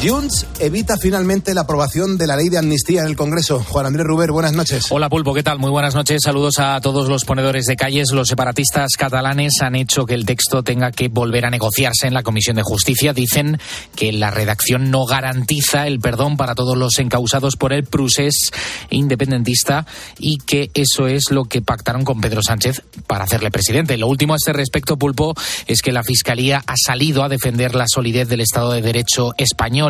Junts evita finalmente la aprobación de la ley de amnistía en el Congreso. Juan Andrés Ruber, buenas noches. Hola Pulpo, ¿qué tal? Muy buenas noches. Saludos a todos los ponedores de calles. Los separatistas catalanes han hecho que el texto tenga que volver a negociarse en la Comisión de Justicia. Dicen que la redacción no garantiza el perdón para todos los encausados por el procés independentista y que eso es lo que pactaron con Pedro Sánchez para hacerle presidente. Lo último a este respecto, Pulpo, es que la Fiscalía ha salido a defender la solidez del Estado de Derecho español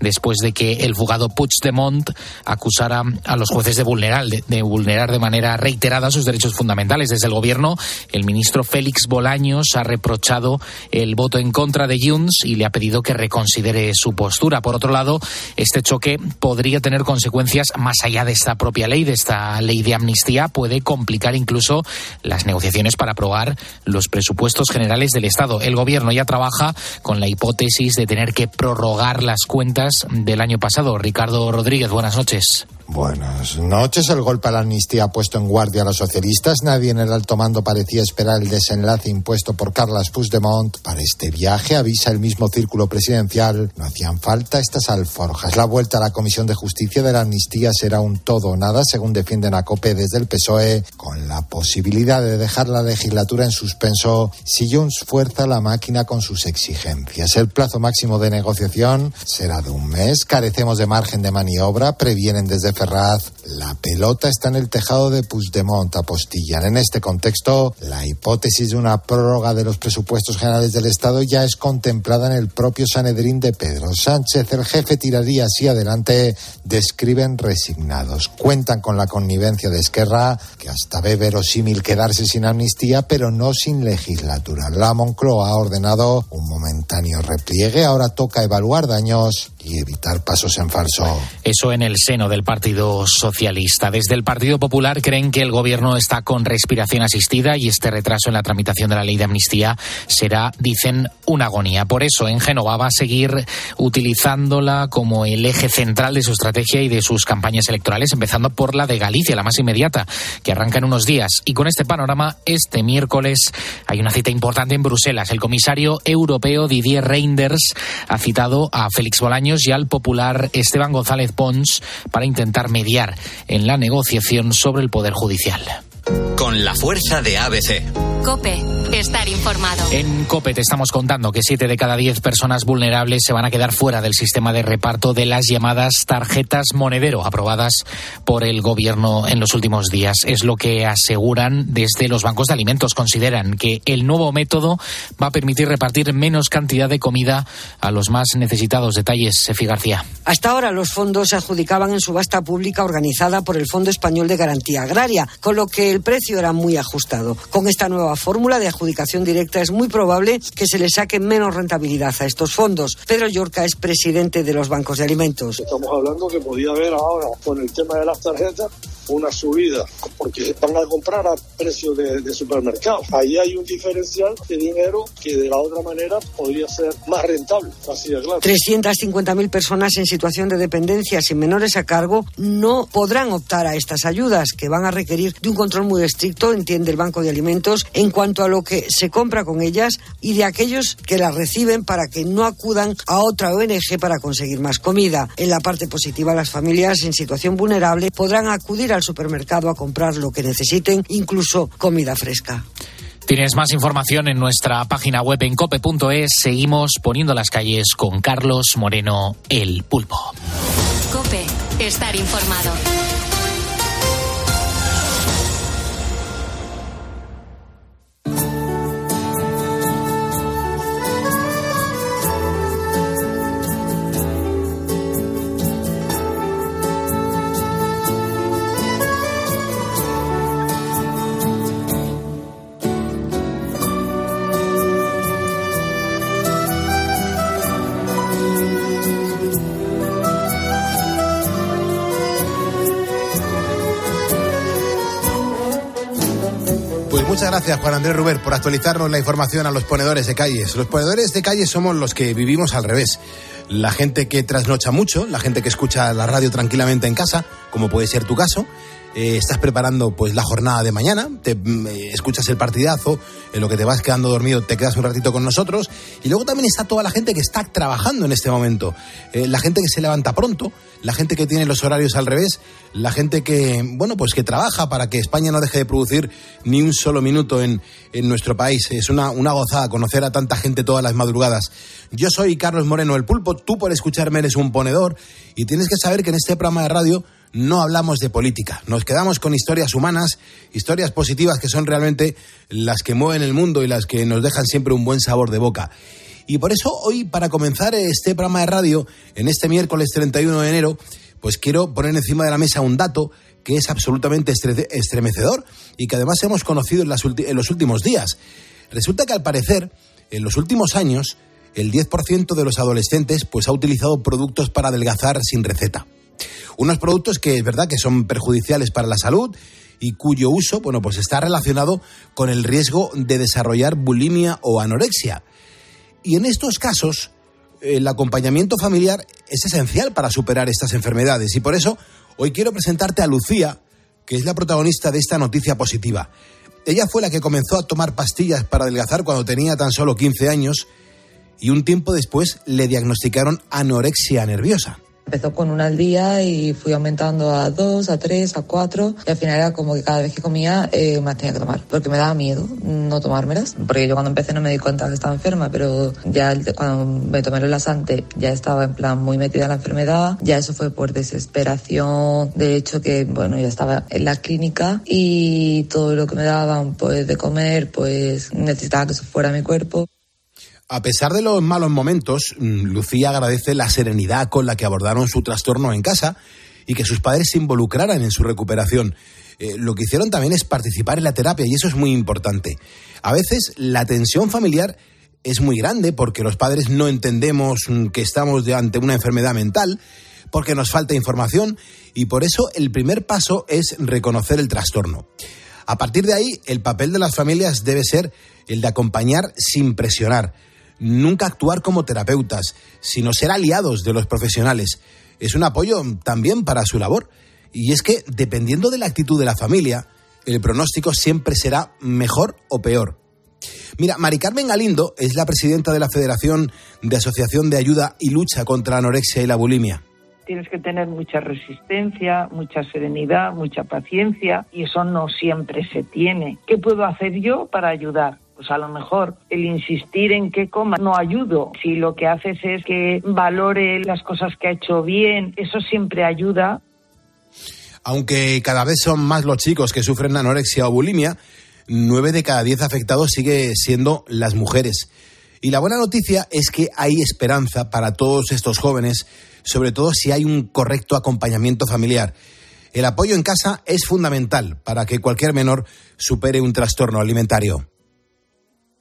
después de que el fugado Puigdemont acusara a los jueces de vulnerar, de, vulnerar de manera reiterada sus derechos fundamentales. Desde el gobierno, el ministro Félix Bolaños ha reprochado el voto en contra de Junts y le ha pedido que reconsidere su postura. Por otro lado, este choque podría tener consecuencias más allá de esta propia ley, de esta ley de amnistía, puede complicar incluso las negociaciones para aprobar los presupuestos generales del Estado. El gobierno ya trabaja con la hipótesis de tener que prorrogar las cuentas del año pasado. Ricardo Rodríguez, buenas noches. Buenas noches. El golpe a la amnistía ha puesto en guardia a los socialistas. Nadie en el alto mando parecía esperar el desenlace impuesto por Carlas Puigdemont. Para este viaje, avisa el mismo círculo presidencial, no hacían falta estas alforjas. La vuelta a la Comisión de Justicia de la amnistía será un todo o nada, según defienden a COPE desde el PSOE, con la posibilidad de dejar la legislatura en suspenso si Junts fuerza la máquina con sus exigencias. El plazo máximo de negociación será de un mes. Carecemos de margen de maniobra, previenen desde Ferraz. La pelota está en el tejado de Puigdemont, apostillan. En este contexto, la hipótesis de una prórroga de los presupuestos generales del Estado ya es contemplada en el propio Sanedrín de Pedro Sánchez. El jefe tiraría así adelante, describen resignados. Cuentan con la connivencia de Esquerra, que hasta ve verosímil quedarse sin amnistía, pero no sin legislatura. La Moncloa ha ordenado un momentáneo repliegue. Ahora toca evaluar daños evitar pasos en falso. Eso en el seno del Partido Socialista. Desde el Partido Popular creen que el gobierno está con respiración asistida y este retraso en la tramitación de la ley de amnistía será, dicen, una agonía. Por eso, en Génova va a seguir utilizándola como el eje central de su estrategia y de sus campañas electorales, empezando por la de Galicia, la más inmediata, que arranca en unos días. Y con este panorama, este miércoles hay una cita importante en Bruselas. El comisario europeo Didier Reinders ha citado a Félix Bolaños y al popular Esteban González Pons para intentar mediar en la negociación sobre el Poder Judicial. Con la fuerza de ABC. Cope, estar informado. En Cope te estamos contando que siete de cada diez personas vulnerables se van a quedar fuera del sistema de reparto de las llamadas tarjetas monedero aprobadas por el gobierno en los últimos días. Es lo que aseguran desde los bancos de alimentos. Consideran que el nuevo método va a permitir repartir menos cantidad de comida a los más necesitados. Detalles, Sefi García. Hasta ahora los fondos se adjudicaban en subasta pública organizada por el Fondo Español de Garantía Agraria, con lo que el precio era muy ajustado. Con esta nueva fórmula de adjudicación directa es muy probable que se le saque menos rentabilidad a estos fondos. Pedro Yorca es presidente de los bancos de alimentos. Estamos hablando que podía haber ahora con el tema de las tarjetas una subida porque van a comprar a precio de, de supermercado. Ahí hay un diferencial de dinero que de la otra manera podría ser más rentable. Así de claro. 350.000 personas en situación de dependencia sin menores a cargo no podrán optar a estas ayudas que van a requerir de un control muy estricto, entiende el Banco de Alimentos, en cuanto a lo que se compra con ellas y de aquellos que las reciben para que no acudan a otra ONG para conseguir más comida. En la parte positiva, las familias en situación vulnerable podrán acudir al supermercado a comprar lo que necesiten, incluso comida fresca. Tienes más información en nuestra página web en cope.es. Seguimos poniendo las calles con Carlos Moreno, el pulpo. Cope, estar informado. Gracias, Juan Andrés Ruber, por actualizarnos la información a los ponedores de calles. Los ponedores de calles somos los que vivimos al revés. La gente que trasnocha mucho, la gente que escucha la radio tranquilamente en casa, como puede ser tu caso, eh, estás preparando pues la jornada de mañana, te mm, eh, escuchas el partidazo, en lo que te vas quedando dormido te quedas un ratito con nosotros y luego también está toda la gente que está trabajando en este momento, eh, la gente que se levanta pronto, la gente que tiene los horarios al revés, la gente que bueno pues que trabaja para que España no deje de producir ni un solo minuto en, en nuestro país. Es una, una gozada conocer a tanta gente todas las madrugadas. Yo soy Carlos Moreno el Pulpo, tú por escucharme eres un ponedor y tienes que saber que en este programa de radio no hablamos de política, nos quedamos con historias humanas, historias positivas que son realmente las que mueven el mundo y las que nos dejan siempre un buen sabor de boca. Y por eso hoy, para comenzar este programa de radio, en este miércoles 31 de enero, pues quiero poner encima de la mesa un dato que es absolutamente estremecedor y que además hemos conocido en, en los últimos días. Resulta que al parecer, en los últimos años, el 10% de los adolescentes pues ha utilizado productos para adelgazar sin receta. Unos productos que es verdad que son perjudiciales para la salud y cuyo uso, bueno, pues está relacionado con el riesgo de desarrollar bulimia o anorexia. Y en estos casos, el acompañamiento familiar es esencial para superar estas enfermedades y por eso hoy quiero presentarte a Lucía, que es la protagonista de esta noticia positiva. Ella fue la que comenzó a tomar pastillas para adelgazar cuando tenía tan solo 15 años y un tiempo después le diagnosticaron anorexia nerviosa. Empezó con una al día y fui aumentando a dos, a tres, a cuatro. Y al final era como que cada vez que comía eh, las tenía que tomar porque me daba miedo no tomármelas. Porque yo cuando empecé no me di cuenta que estaba enferma pero ya cuando me tomé el lasante ya estaba en plan muy metida en la enfermedad. Ya eso fue por desesperación. De hecho que bueno ya estaba en la clínica y todo lo que me daban pues de comer pues necesitaba que eso fuera mi cuerpo a pesar de los malos momentos, mm, Lucía agradece la serenidad con la que abordaron su trastorno en casa y que sus padres se involucraran en su recuperación. Eh, lo que hicieron también es participar en la terapia y eso es muy importante. A veces la tensión familiar es muy grande porque los padres no entendemos mm, que estamos ante una enfermedad mental, porque nos falta información y por eso el primer paso es reconocer el trastorno. A partir de ahí, el papel de las familias debe ser el de acompañar sin presionar nunca actuar como terapeutas, sino ser aliados de los profesionales. Es un apoyo también para su labor. Y es que, dependiendo de la actitud de la familia, el pronóstico siempre será mejor o peor. Mira, Mari Carmen Galindo es la presidenta de la Federación de Asociación de Ayuda y Lucha contra la Anorexia y la Bulimia. Tienes que tener mucha resistencia, mucha serenidad, mucha paciencia y eso no siempre se tiene. ¿Qué puedo hacer yo para ayudar? Pues a lo mejor el insistir en que coma no ayudo. Si lo que haces es que valore las cosas que ha hecho bien, eso siempre ayuda. Aunque cada vez son más los chicos que sufren anorexia o bulimia, nueve de cada diez afectados sigue siendo las mujeres. Y la buena noticia es que hay esperanza para todos estos jóvenes, sobre todo si hay un correcto acompañamiento familiar. El apoyo en casa es fundamental para que cualquier menor supere un trastorno alimentario.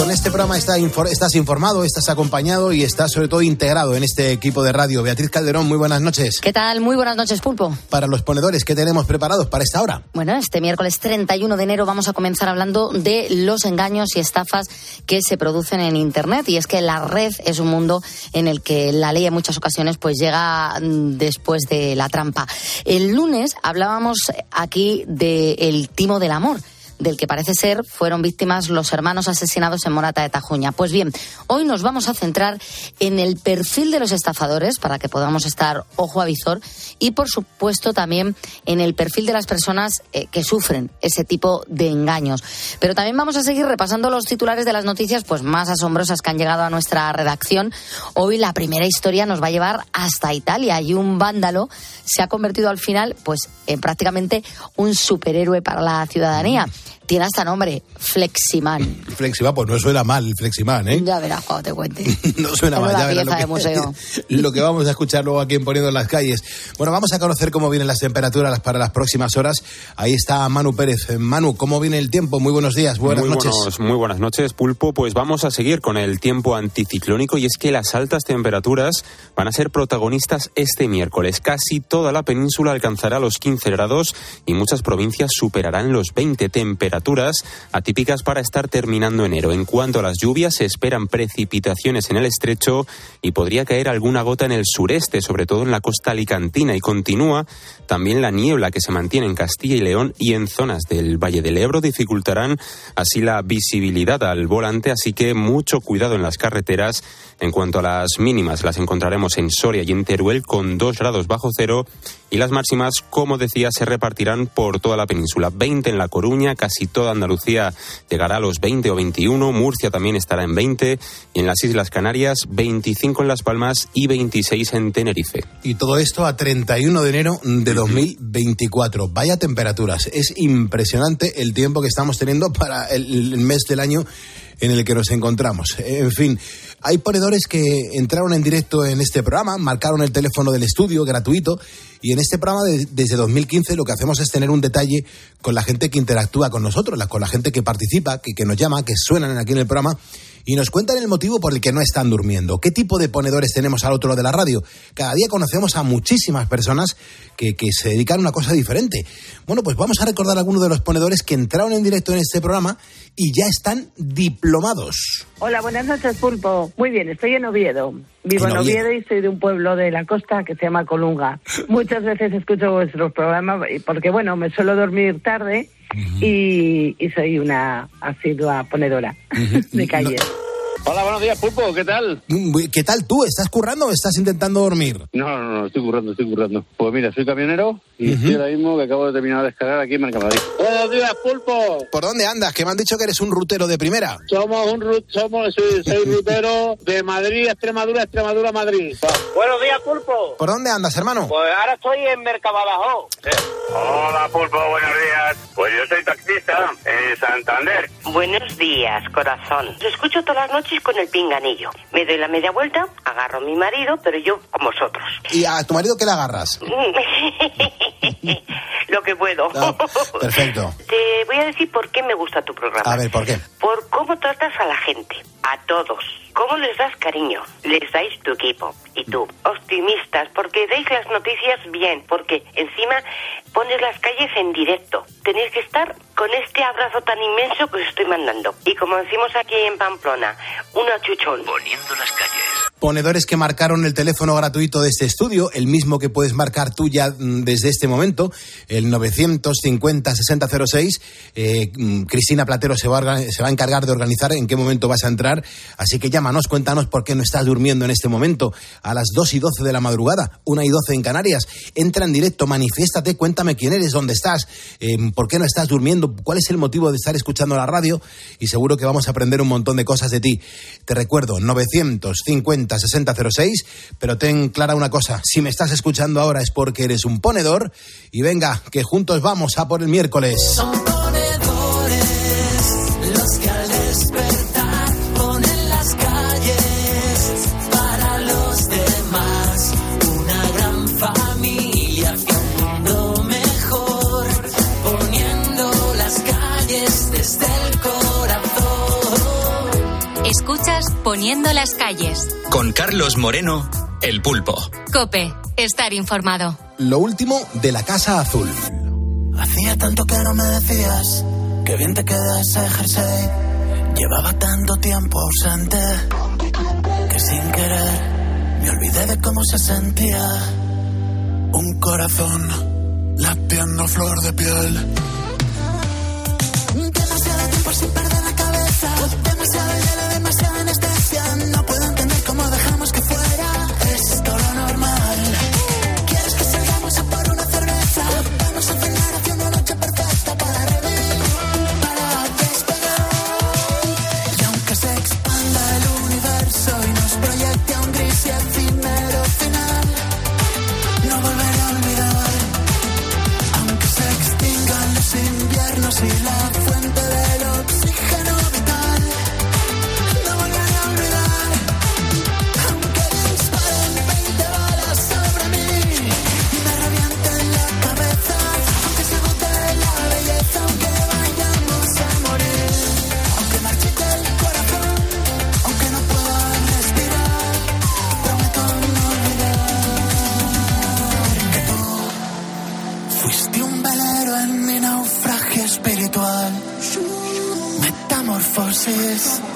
Con este programa está estás informado, estás acompañado y estás sobre todo integrado en este equipo de radio. Beatriz Calderón, muy buenas noches. ¿Qué tal? Muy buenas noches, Pulpo. Para los ponedores, ¿qué tenemos preparados para esta hora? Bueno, este miércoles 31 de enero vamos a comenzar hablando de los engaños y estafas que se producen en Internet. Y es que la red es un mundo en el que la ley en muchas ocasiones pues llega mm, después de la trampa. El lunes hablábamos aquí del timo del amor del que parece ser fueron víctimas los hermanos asesinados en Morata de Tajuña. Pues bien, hoy nos vamos a centrar en el perfil de los estafadores para que podamos estar ojo a visor y, por supuesto, también en el perfil de las personas eh, que sufren ese tipo de engaños. Pero también vamos a seguir repasando los titulares de las noticias pues más asombrosas que han llegado a nuestra redacción. Hoy la primera historia nos va a llevar hasta Italia y un vándalo se ha convertido al final pues en prácticamente un superhéroe para la ciudadanía tiene hasta nombre, Fleximan. Fleximan, pues no suena mal, Fleximan, ¿eh? Ya verás cuando te cuente. no suena mal, ya verás lo que, museo. lo que vamos a escuchar luego aquí en Poniendo en las Calles. Bueno, vamos a conocer cómo vienen las temperaturas para las próximas horas. Ahí está Manu Pérez. Manu, ¿cómo viene el tiempo? Muy buenos días, buenas muy noches. muy buenas noches, Pulpo. Pues vamos a seguir con el tiempo anticiclónico y es que las altas temperaturas van a ser protagonistas este miércoles. Casi toda la península alcanzará los 15 grados y muchas provincias superarán los 20 temperaturas temperaturas atípicas para estar terminando enero. En cuanto a las lluvias, se esperan precipitaciones en el estrecho y podría caer alguna gota en el sureste, sobre todo en la costa alicantina. Y continúa también la niebla que se mantiene en Castilla y León y en zonas del Valle del Ebro dificultarán así la visibilidad al volante, así que mucho cuidado en las carreteras. En cuanto a las mínimas, las encontraremos en Soria y en Teruel con 2 grados bajo cero y las máximas, como decía, se repartirán por toda la península. 20 en La Coruña, casi toda Andalucía llegará a los 20 o 21, Murcia también estará en 20 y en las Islas Canarias 25 en Las Palmas y 26 en Tenerife. Y todo esto a 31 de enero de 2024. Vaya temperaturas, es impresionante el tiempo que estamos teniendo para el, mes del año en el que nos encontramos. En fin, hay ponedores que entraron en directo en este programa, marcaron el teléfono del estudio gratuito y en este programa desde 2015 lo que hacemos es tener un detalle con la gente que interactúa con nosotros, con la gente que participa, que, nos llama, que suenan aquí en el programa y nos cuentan el motivo por el que no están durmiendo. ¿Qué tipo de ponedores tenemos al otro lado de la radio? Cada día conocemos a muchísimas personas que, que, se dedican a una cosa diferente. Bueno, pues vamos a recordar algunos de los ponedores que entraron en directo en este programa y ya están diplomados. Hola, buenas noches, Pulpo. Muy bien, estoy en Oviedo. Vivo en Oviedo y soy de un pueblo de la costa que se llama Colunga. Muchas veces escucho vuestros programas porque, bueno, me suelo dormir tarde y, y, soy una asidua ponedora de calle. Hola, buenos días, Pulpo, ¿qué tal? ¿Qué tal tú? ¿Estás currando o estás intentando dormir? No, no, no, estoy currando, estoy currando. Pues mira, soy camionero y uh -huh. estoy ahora mismo que acabo de terminar de descargar aquí en Mercamadrid. Buenos días, Pulpo. ¿Por dónde andas? Que me han dicho que eres un rutero de primera. Somos un somos, soy, soy rutero de Madrid, Extremadura, Extremadura, Madrid. Buenos días, Pulpo. ¿Por dónde andas, hermano? Pues ahora estoy en Mercabadajo. ¿Sí? Hola, Pulpo, buenos días. Pues yo soy taxista en Santander. Buenos días, corazón. Lo escucho todas las noches con el pinganillo. Me doy la media vuelta, agarro a mi marido, pero yo con vosotros. ¿Y a tu marido qué le agarras? Lo que puedo. Ah, perfecto. Te voy a decir por qué me gusta tu programa. A ver, ¿por qué? Por cómo tratas a la gente, a todos. ¿Cómo les das cariño? Les dais tu equipo. Y tú, optimistas, porque dais las noticias bien, porque encima pones las calles en directo. Tenéis que estar con este abrazo tan inmenso que os estoy mandando. Y como decimos aquí en Pamplona, una chuchón. Poniendo las calles. Ponedores que marcaron el teléfono gratuito de este estudio, el mismo que puedes marcar tú ya desde este momento, el 950-6006. Eh, Cristina Platero se va, a, encargar de organizar en qué momento vas a entrar. Así que llámanos, cuéntanos por qué no estás durmiendo en este momento. A las 2 y 12 de la madrugada, 1 y 12 en Canarias. Entra en directo, manifiéstate, cuéntame quién eres, dónde estás, eh, por qué no estás durmiendo, cuál es el motivo de estar escuchando la radio y seguro que vamos a aprender un montón de cosas de ti. Te recuerdo, 950-6006, pero ten clara una cosa, si me estás escuchando ahora es porque eres un ponedor y venga, que juntos vamos a por el miércoles. Son ponedores los que Poniendo las calles. Con Carlos Moreno, El Pulpo. Cope, estar informado. Lo último de la Casa Azul. Hacía tanto que no me decías que bien te queda ese jersey. Llevaba tanto tiempo ausente que sin querer me olvidé de cómo se sentía un corazón latiendo flor de piel. Demasiado tiempo sin perder la cabeza, forces.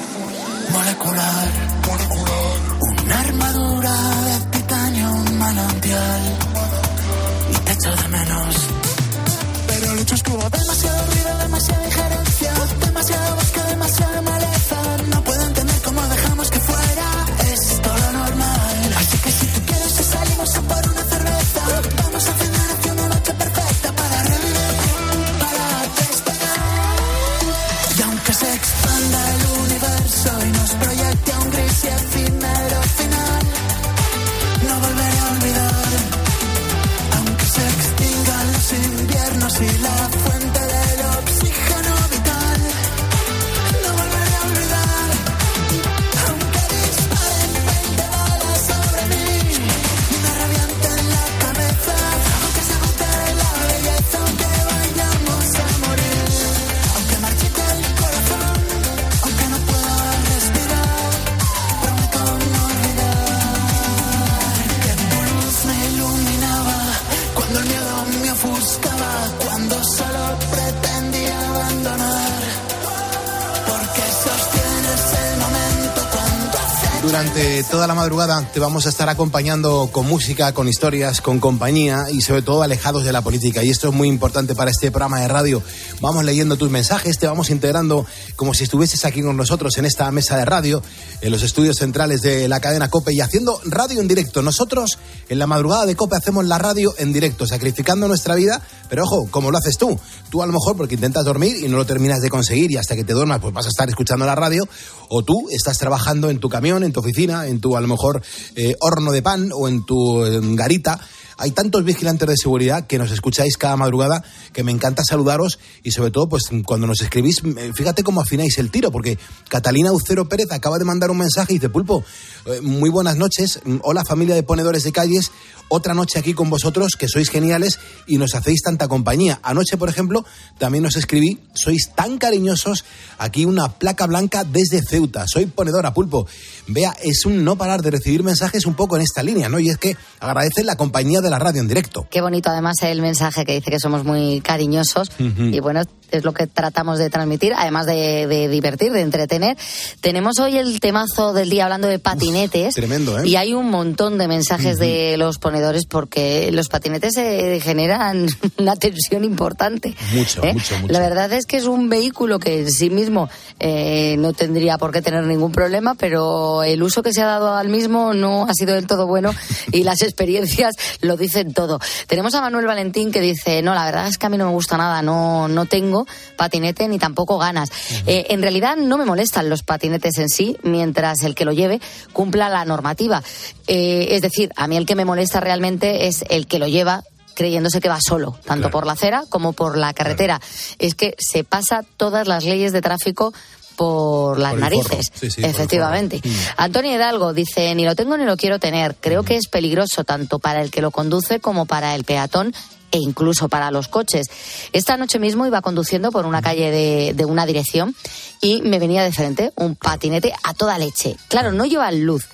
Madrugada te vamos a estar acompañando con música, con historias, con compañía y sobre todo alejados de la política. Y esto es muy importante para este programa de radio. Vamos leyendo tus mensajes, te vamos integrando como si estuvieses aquí con nosotros en esta mesa de radio, en los estudios centrales de la cadena COPE y haciendo radio en directo. Nosotros en la madrugada de COPE hacemos la radio en directo, sacrificando nuestra vida, pero ojo, como lo haces tú. Tú a lo mejor porque intentas dormir y no lo terminas de conseguir y hasta que te duermas pues vas a estar escuchando la radio o tú estás trabajando en tu camión, en tu oficina, en tu a lo mejor eh, horno de pan o en tu eh, garita. Hay tantos vigilantes de seguridad que nos escucháis cada madrugada que me encanta saludaros y sobre todo pues cuando nos escribís, fíjate cómo afináis el tiro porque Catalina Ucero Pérez acaba de mandar un mensaje y dice, Pulpo, eh, muy buenas noches, hola familia de ponedores de calles, otra noche aquí con vosotros que sois geniales y nos hacéis tanta compañía. Anoche, por ejemplo, también os escribí, sois tan cariñosos, aquí una placa blanca desde Ceuta, soy ponedora Pulpo. Vea, es un no parar de recibir mensajes un poco en esta línea, ¿no? Y es que agradecen la compañía de la radio en directo. Qué bonito además el mensaje que dice que somos muy cariñosos y bueno, es lo que tratamos de transmitir, además de, de divertir, de entretener. Tenemos hoy el temazo del día hablando de patinetes. tremendo, ¿eh? Y hay un montón de mensajes de los ponedores porque los patinetes eh, generan una tensión importante. Mucho, ¿eh? mucho, mucho. La verdad es que es un vehículo que en sí mismo eh, no tendría por qué tener ningún problema, pero el uso que se ha dado al mismo no ha sido del todo bueno y las experiencias lo dicen todo. Tenemos a Manuel Valentín que dice, no, la verdad es que a mí no me gusta nada, no, no tengo patinete ni tampoco ganas. Eh, en realidad no me molestan los patinetes en sí, mientras el que lo lleve cumpla la normativa. Eh, es decir, a mí el que me molesta realmente es el que lo lleva creyéndose que va solo, tanto por la acera como por la carretera. Es que se pasa todas las leyes de tráfico por las Por narices. Sí, sí, efectivamente. Antonio Hidalgo dice, ni lo tengo ni lo quiero tener. Creo que es peligroso tanto para el que lo conduce como para el peatón e incluso para los coches. Esta noche mismo iba conduciendo por una calle de, de una dirección y me venía de frente un patinete a toda leche. Claro, no lleva luz.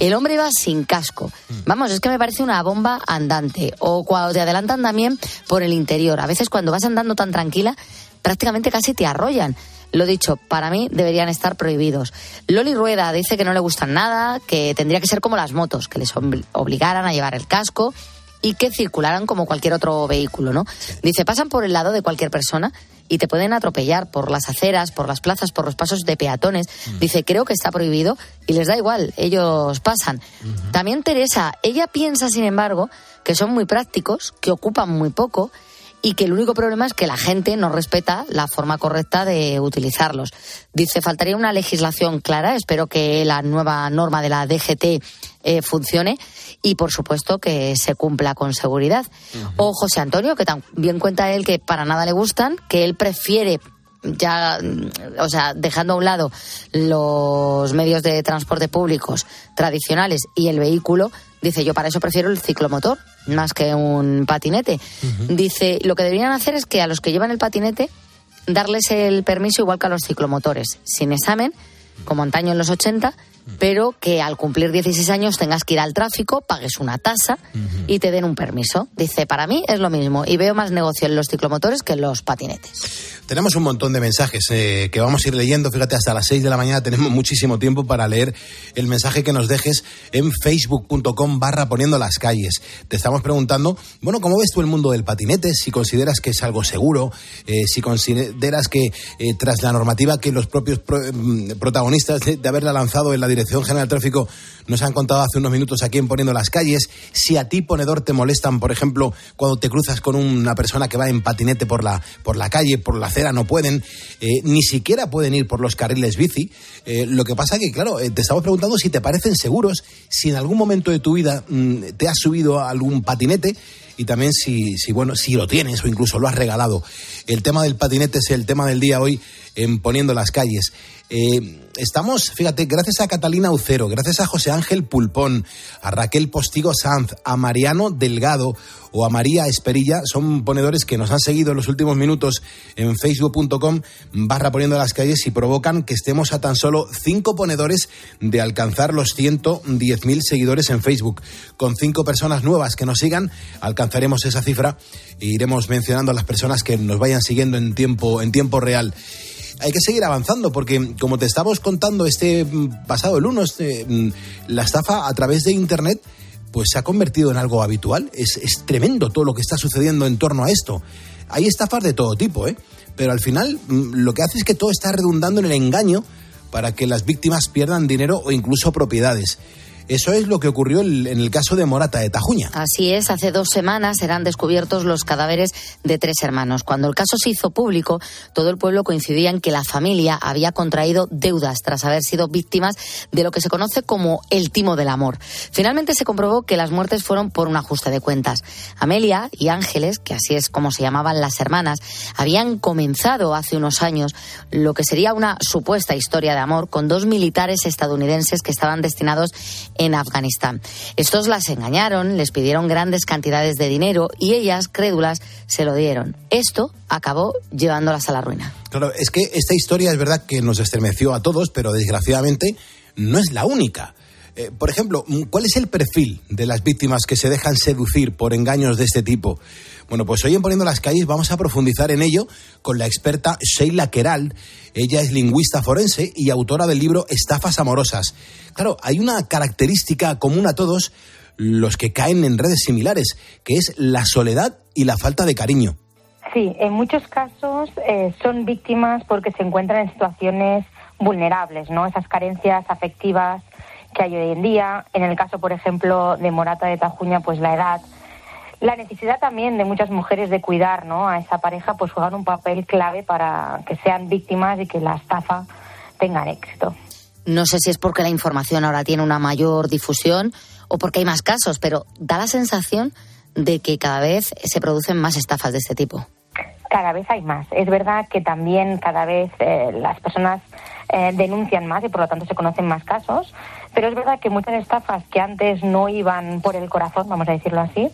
El hombre iba sin casco. Vamos, es que me parece una bomba andante. O cuando te adelantan también por el interior. A veces cuando vas andando tan tranquila, prácticamente casi te arrollan. Lo dicho, para mí deberían estar prohibidos. Loli Rueda dice que no le gustan nada, que tendría que ser como las motos, que les obli- obligaran a llevar el casco y que circularan como cualquier otro vehículo, ¿no? Dice, pasan por el lado de cualquier persona y te pueden atropellar por las aceras, por las plazas, por los pasos de peatones. Dice, creo que está prohibido y les da igual, ellos pasan. También Teresa, ella piensa, sin embargo, que son muy prácticos, que ocupan muy poco y que el único problema es que la gente no respeta la forma correcta de utilizarlos. Dice, faltaría una legislación clara, espero que la nueva norma de la DGT eh, funcione y, por supuesto, que se cumpla con seguridad. O José Antonio, que también cuenta él que para nada le gustan, que él prefiere ya, mm, o sea, dejando a un lado los medios de transporte públicos tradicionales y el vehículo, dice yo para eso prefiero el ciclomotor más que un patinete. Dice, lo que deberían hacer es que a los que llevan el patinete darles el permiso igual que a los ciclomotores, sin examen, como antaño en los 80, pero que al cumplir 16 años tengas que ir al tráfico, pagues una tasa y te den un permiso. Dice, para mí es lo mismo y veo más negocio en los ciclomotores que en los patinetes. Tenemos un montón de mensajes eh, que vamos a ir leyendo. Fíjate, hasta las 6 de la mañana tenemos muchísimo tiempo para leer el mensaje que nos dejes en facebook.com barra poniendo las calles. Te estamos preguntando, bueno, ¿cómo ves tú el mundo del patinete? Si consideras que es algo seguro, eh, si consideras que eh, tras la normativa que los propios pro- mm, protagonistas de, de haberla lanzado en la Dirección General de Tráfico nos han contado hace unos minutos aquí en Poniendo las Calles, si a ti, ponedor, te molestan, por ejemplo, cuando te cruzas con una persona que va en patinete por la, por la calle, por la acera, no pueden, eh, ni siquiera pueden ir por los carriles bici. Eh, lo que pasa que, claro, eh, te estamos preguntando si te parecen seguros, si en algún momento de tu vida mm, te has subido a algún patinete y también si, si, bueno, si lo tienes o incluso lo has regalado. El tema del patinete es el tema del día hoy en Poniendo las Calles. Eh, estamos, fíjate, gracias a Catalina Ucero, gracias a José Ángel Pulpón, a Raquel Postigo Sanz, a Mariano Delgado o a María Esperilla, son ponedores que nos han seguido en los últimos minutos en facebook.com barra poniendo las calles y provocan que estemos a tan solo cinco ponedores de alcanzar los 110.000 seguidores en Facebook. Con cinco personas nuevas que nos sigan, alcanzaremos esa cifra e iremos mencionando a las personas que nos vayan siguiendo en tiempo, en tiempo real hay que seguir avanzando porque, como te estamos contando este mm, pasado lunes, eh, mm, la estafa a través de Internet pues se ha convertido en algo habitual. Es, es tremendo todo lo que está sucediendo en torno a esto. Hay estafas de todo tipo, ¿eh? Pero al final mm, lo que hace es que todo está redundando en el engaño para que las víctimas pierdan dinero o incluso propiedades. Eso es lo que ocurrió en el caso de Morata de Tajuña. Así es, hace dos semanas eran descubiertos los cadáveres de tres hermanos. Cuando el caso se hizo público, todo el pueblo coincidía en que la familia había contraído deudas tras haber sido víctimas de lo que se conoce como el timo del amor. Finalmente se comprobó que las muertes fueron por un ajuste de cuentas. Amelia y Ángeles, que así es como se llamaban las hermanas, habían comenzado hace unos años lo que sería una supuesta historia de amor con dos militares estadounidenses que estaban destinados en Afganistán. Estos las engañaron, les pidieron grandes cantidades de dinero y ellas, crédulas, se lo dieron. Esto acabó llevándolas a la ruina. Claro, es que esta historia es verdad que nos estremeció a todos, pero desgraciadamente no es la única. Eh, por ejemplo, ¿cuál es el perfil de las víctimas que se dejan seducir por engaños de este tipo? Bueno, pues hoy en Poniendo las Calles vamos a profundizar en ello con la experta Sheila Keral. Ella es lingüista forense y autora del libro Estafas Amorosas. Claro, hay una característica común a todos los que caen en redes similares, que es la soledad y la falta de cariño. Sí, en muchos casos eh, son víctimas porque se encuentran en situaciones vulnerables, ¿no? Esas carencias afectivas que hay hoy en día. En el caso, por ejemplo, de Morata de Tajuña, pues la edad. La necesidad también de muchas mujeres de cuidar ¿no? a esa pareja, pues juegan un papel clave para que sean víctimas y que la estafa tengan éxito. No sé si es porque la información ahora tiene una mayor difusión o porque hay más casos, pero da la sensación de que cada vez se producen más estafas de este tipo. Cada vez hay más. Es verdad que también cada vez eh, las personas eh, denuncian más y por lo tanto se conocen más casos, pero es verdad que muchas estafas que antes no iban por el corazón, vamos a decirlo así,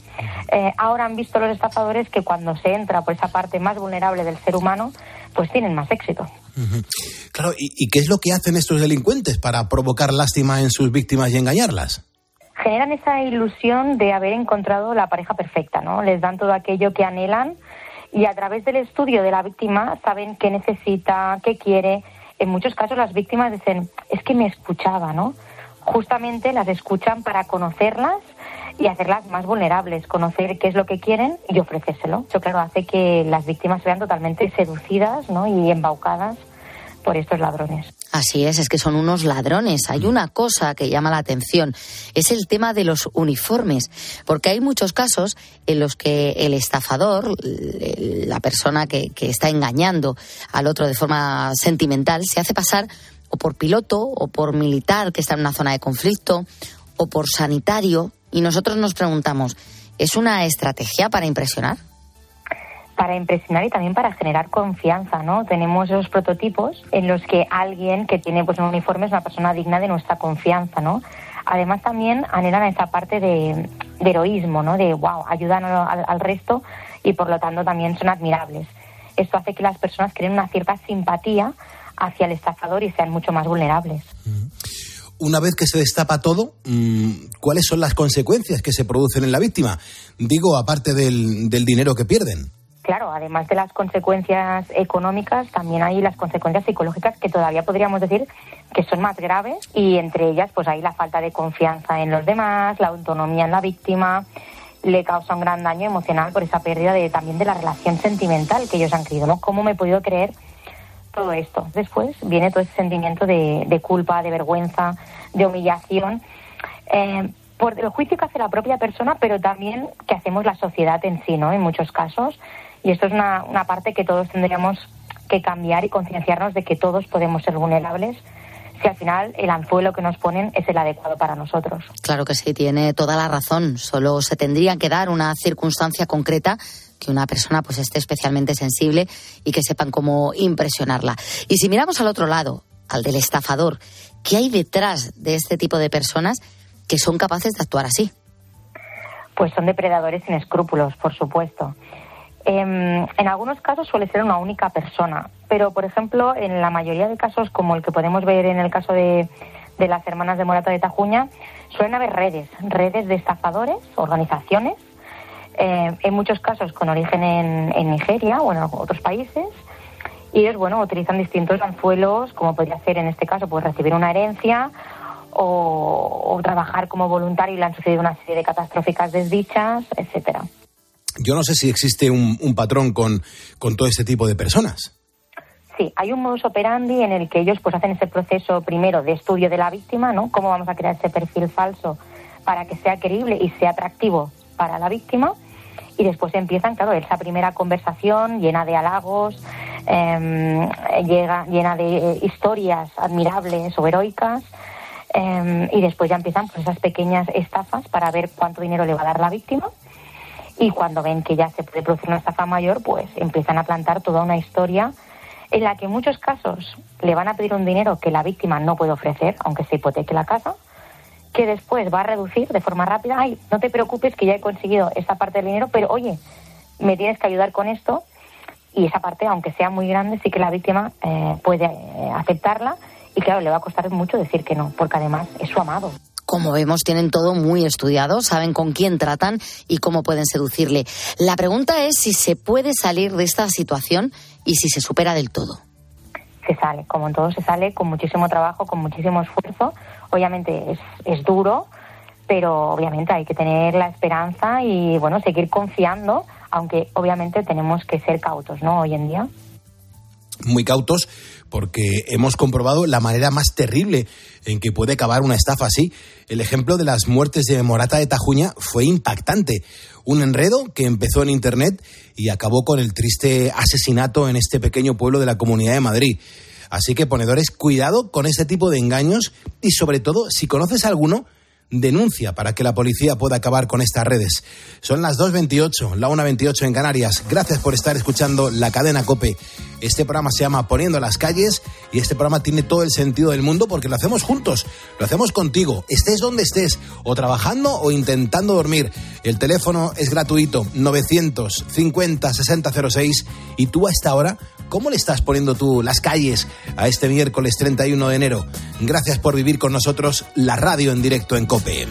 eh, ahora han visto los estafadores que cuando se entra por esa parte más vulnerable del ser humano, pues tienen más éxito. Claro, ¿y, ¿y qué es lo que hacen estos delincuentes para provocar lástima en sus víctimas y engañarlas? Generan esa ilusión de haber encontrado la pareja perfecta, ¿no? Les dan todo aquello que anhelan y a través del estudio de la víctima saben qué necesita, qué quiere. En muchos casos las víctimas dicen, es que me escuchaba, ¿no? Justamente las escuchan para conocerlas y hacerlas más vulnerables, conocer qué es lo que quieren y ofrecérselo. Eso, claro, hace que las víctimas sean totalmente seducidas ¿no? y embaucadas por estos ladrones. Así es, es que son unos ladrones. Hay una cosa que llama la atención, es el tema de los uniformes, porque hay muchos casos en los que el estafador, la persona que, que está engañando al otro de forma sentimental, se hace pasar o por piloto o por militar que está en una zona de conflicto o por sanitario y nosotros nos preguntamos, ¿es una estrategia para impresionar? para impresionar y también para generar confianza, ¿no? Tenemos esos prototipos en los que alguien que tiene pues un uniforme es una persona digna de nuestra confianza, ¿no? Además también anhelan esa parte de, de heroísmo, ¿no? De wow, ayudan al, al resto y por lo tanto también son admirables. Esto hace que las personas creen una cierta simpatía hacia el estafador y sean mucho más vulnerables. una vez que se destapa todo, mm, ¿cuáles son las consecuencias que se producen en la víctima? Digo, aparte del, del dinero que pierden. Claro, además de las consecuencias económicas, también hay las consecuencias psicológicas que todavía podríamos decir que son más graves y entre ellas pues hay la falta de confianza en los demás, la autonomía en la víctima, le causa un gran daño emocional por esa pérdida de también de la relación sentimental que ellos han creído, ¿no? ¿Cómo me he podido creer todo esto? Después viene todo ese sentimiento de, de culpa, de vergüenza, de humillación. Eh, por el juicio que hace la propia persona, pero también que hacemos la sociedad en sí, ¿no? En muchos casos. Y esto es una, una parte que todos tendríamos que cambiar y concienciarnos de que todos podemos ser vulnerables si al final el anzuelo que nos ponen es el adecuado para nosotros. Claro que sí, tiene toda la razón. Solo se tendría que dar una circunstancia concreta que una persona pues esté especialmente sensible y que sepan cómo impresionarla. Y si miramos al otro lado, al del estafador, ¿qué hay detrás de este tipo de personas que son capaces de actuar así? Pues son depredadores sin escrúpulos, por supuesto. Em, en algunos casos suele ser una única persona, pero por ejemplo, en la mayoría de casos, como el que podemos ver en el caso de, de las hermanas de Morata de Tajuña, suelen haber redes, redes de estafadores, organizaciones, eh, en muchos casos con origen en, en Nigeria o en otros países, y ellos, bueno, utilizan distintos anzuelos, como podría ser en este caso, pues recibir una herencia o, o trabajar como voluntario y le han sucedido una serie de catastróficas desdichas, etcétera. Yo no sé si existe un, un patrón con, con todo este tipo de personas. Sí, hay un modus operandi en el que ellos pues hacen ese proceso primero de estudio de la víctima, ¿no? Cómo vamos a crear ese perfil falso para que sea creíble y sea atractivo para la víctima. Y después empiezan, claro, esa primera conversación llena de halagos, eh, llega, llena de eh, historias admirables o heroicas. Eh, y después ya empiezan pues, esas pequeñas estafas para ver cuánto dinero le va a dar la víctima. Y cuando ven que ya se puede producir una estafa mayor, pues empiezan a plantar toda una historia en la que en muchos casos le van a pedir un dinero que la víctima no puede ofrecer, aunque se hipoteque la casa, que después va a reducir de forma rápida, ay, no te preocupes que ya he conseguido esta parte del dinero, pero oye, me tienes que ayudar con esto, y esa parte, aunque sea muy grande, sí que la víctima eh, puede eh, aceptarla, y claro, le va a costar mucho decir que no, porque además es su amado. Como vemos, tienen todo muy estudiado, saben con quién tratan y cómo pueden seducirle. La pregunta es si se puede salir de esta situación y si se supera del todo. Se sale, como en todo se sale, con muchísimo trabajo, con muchísimo esfuerzo. Obviamente es, es duro, pero obviamente hay que tener la esperanza y, bueno, seguir confiando, aunque obviamente tenemos que ser cautos, ¿no? Hoy en día. Muy cautos porque hemos comprobado la manera más terrible en que puede acabar una estafa así. El ejemplo de las muertes de Morata de Tajuña fue impactante. Un enredo que empezó en Internet y acabó con el triste asesinato en este pequeño pueblo de la Comunidad de Madrid. Así que ponedores, cuidado con este tipo de engaños y sobre todo, si conoces alguno, denuncia para que la policía pueda acabar con estas redes. Son las 2.28, la 1.28 en Canarias. Gracias por estar escuchando la cadena Cope. Este programa se llama Poniendo las calles y este programa tiene todo el sentido del mundo porque lo hacemos juntos, lo hacemos contigo, estés donde estés, o trabajando o intentando dormir. El teléfono es gratuito, 950 6006 y tú a esta hora ¿Cómo le estás poniendo tú las calles a este miércoles 31 de enero? Gracias por vivir con nosotros la radio en directo en COPE.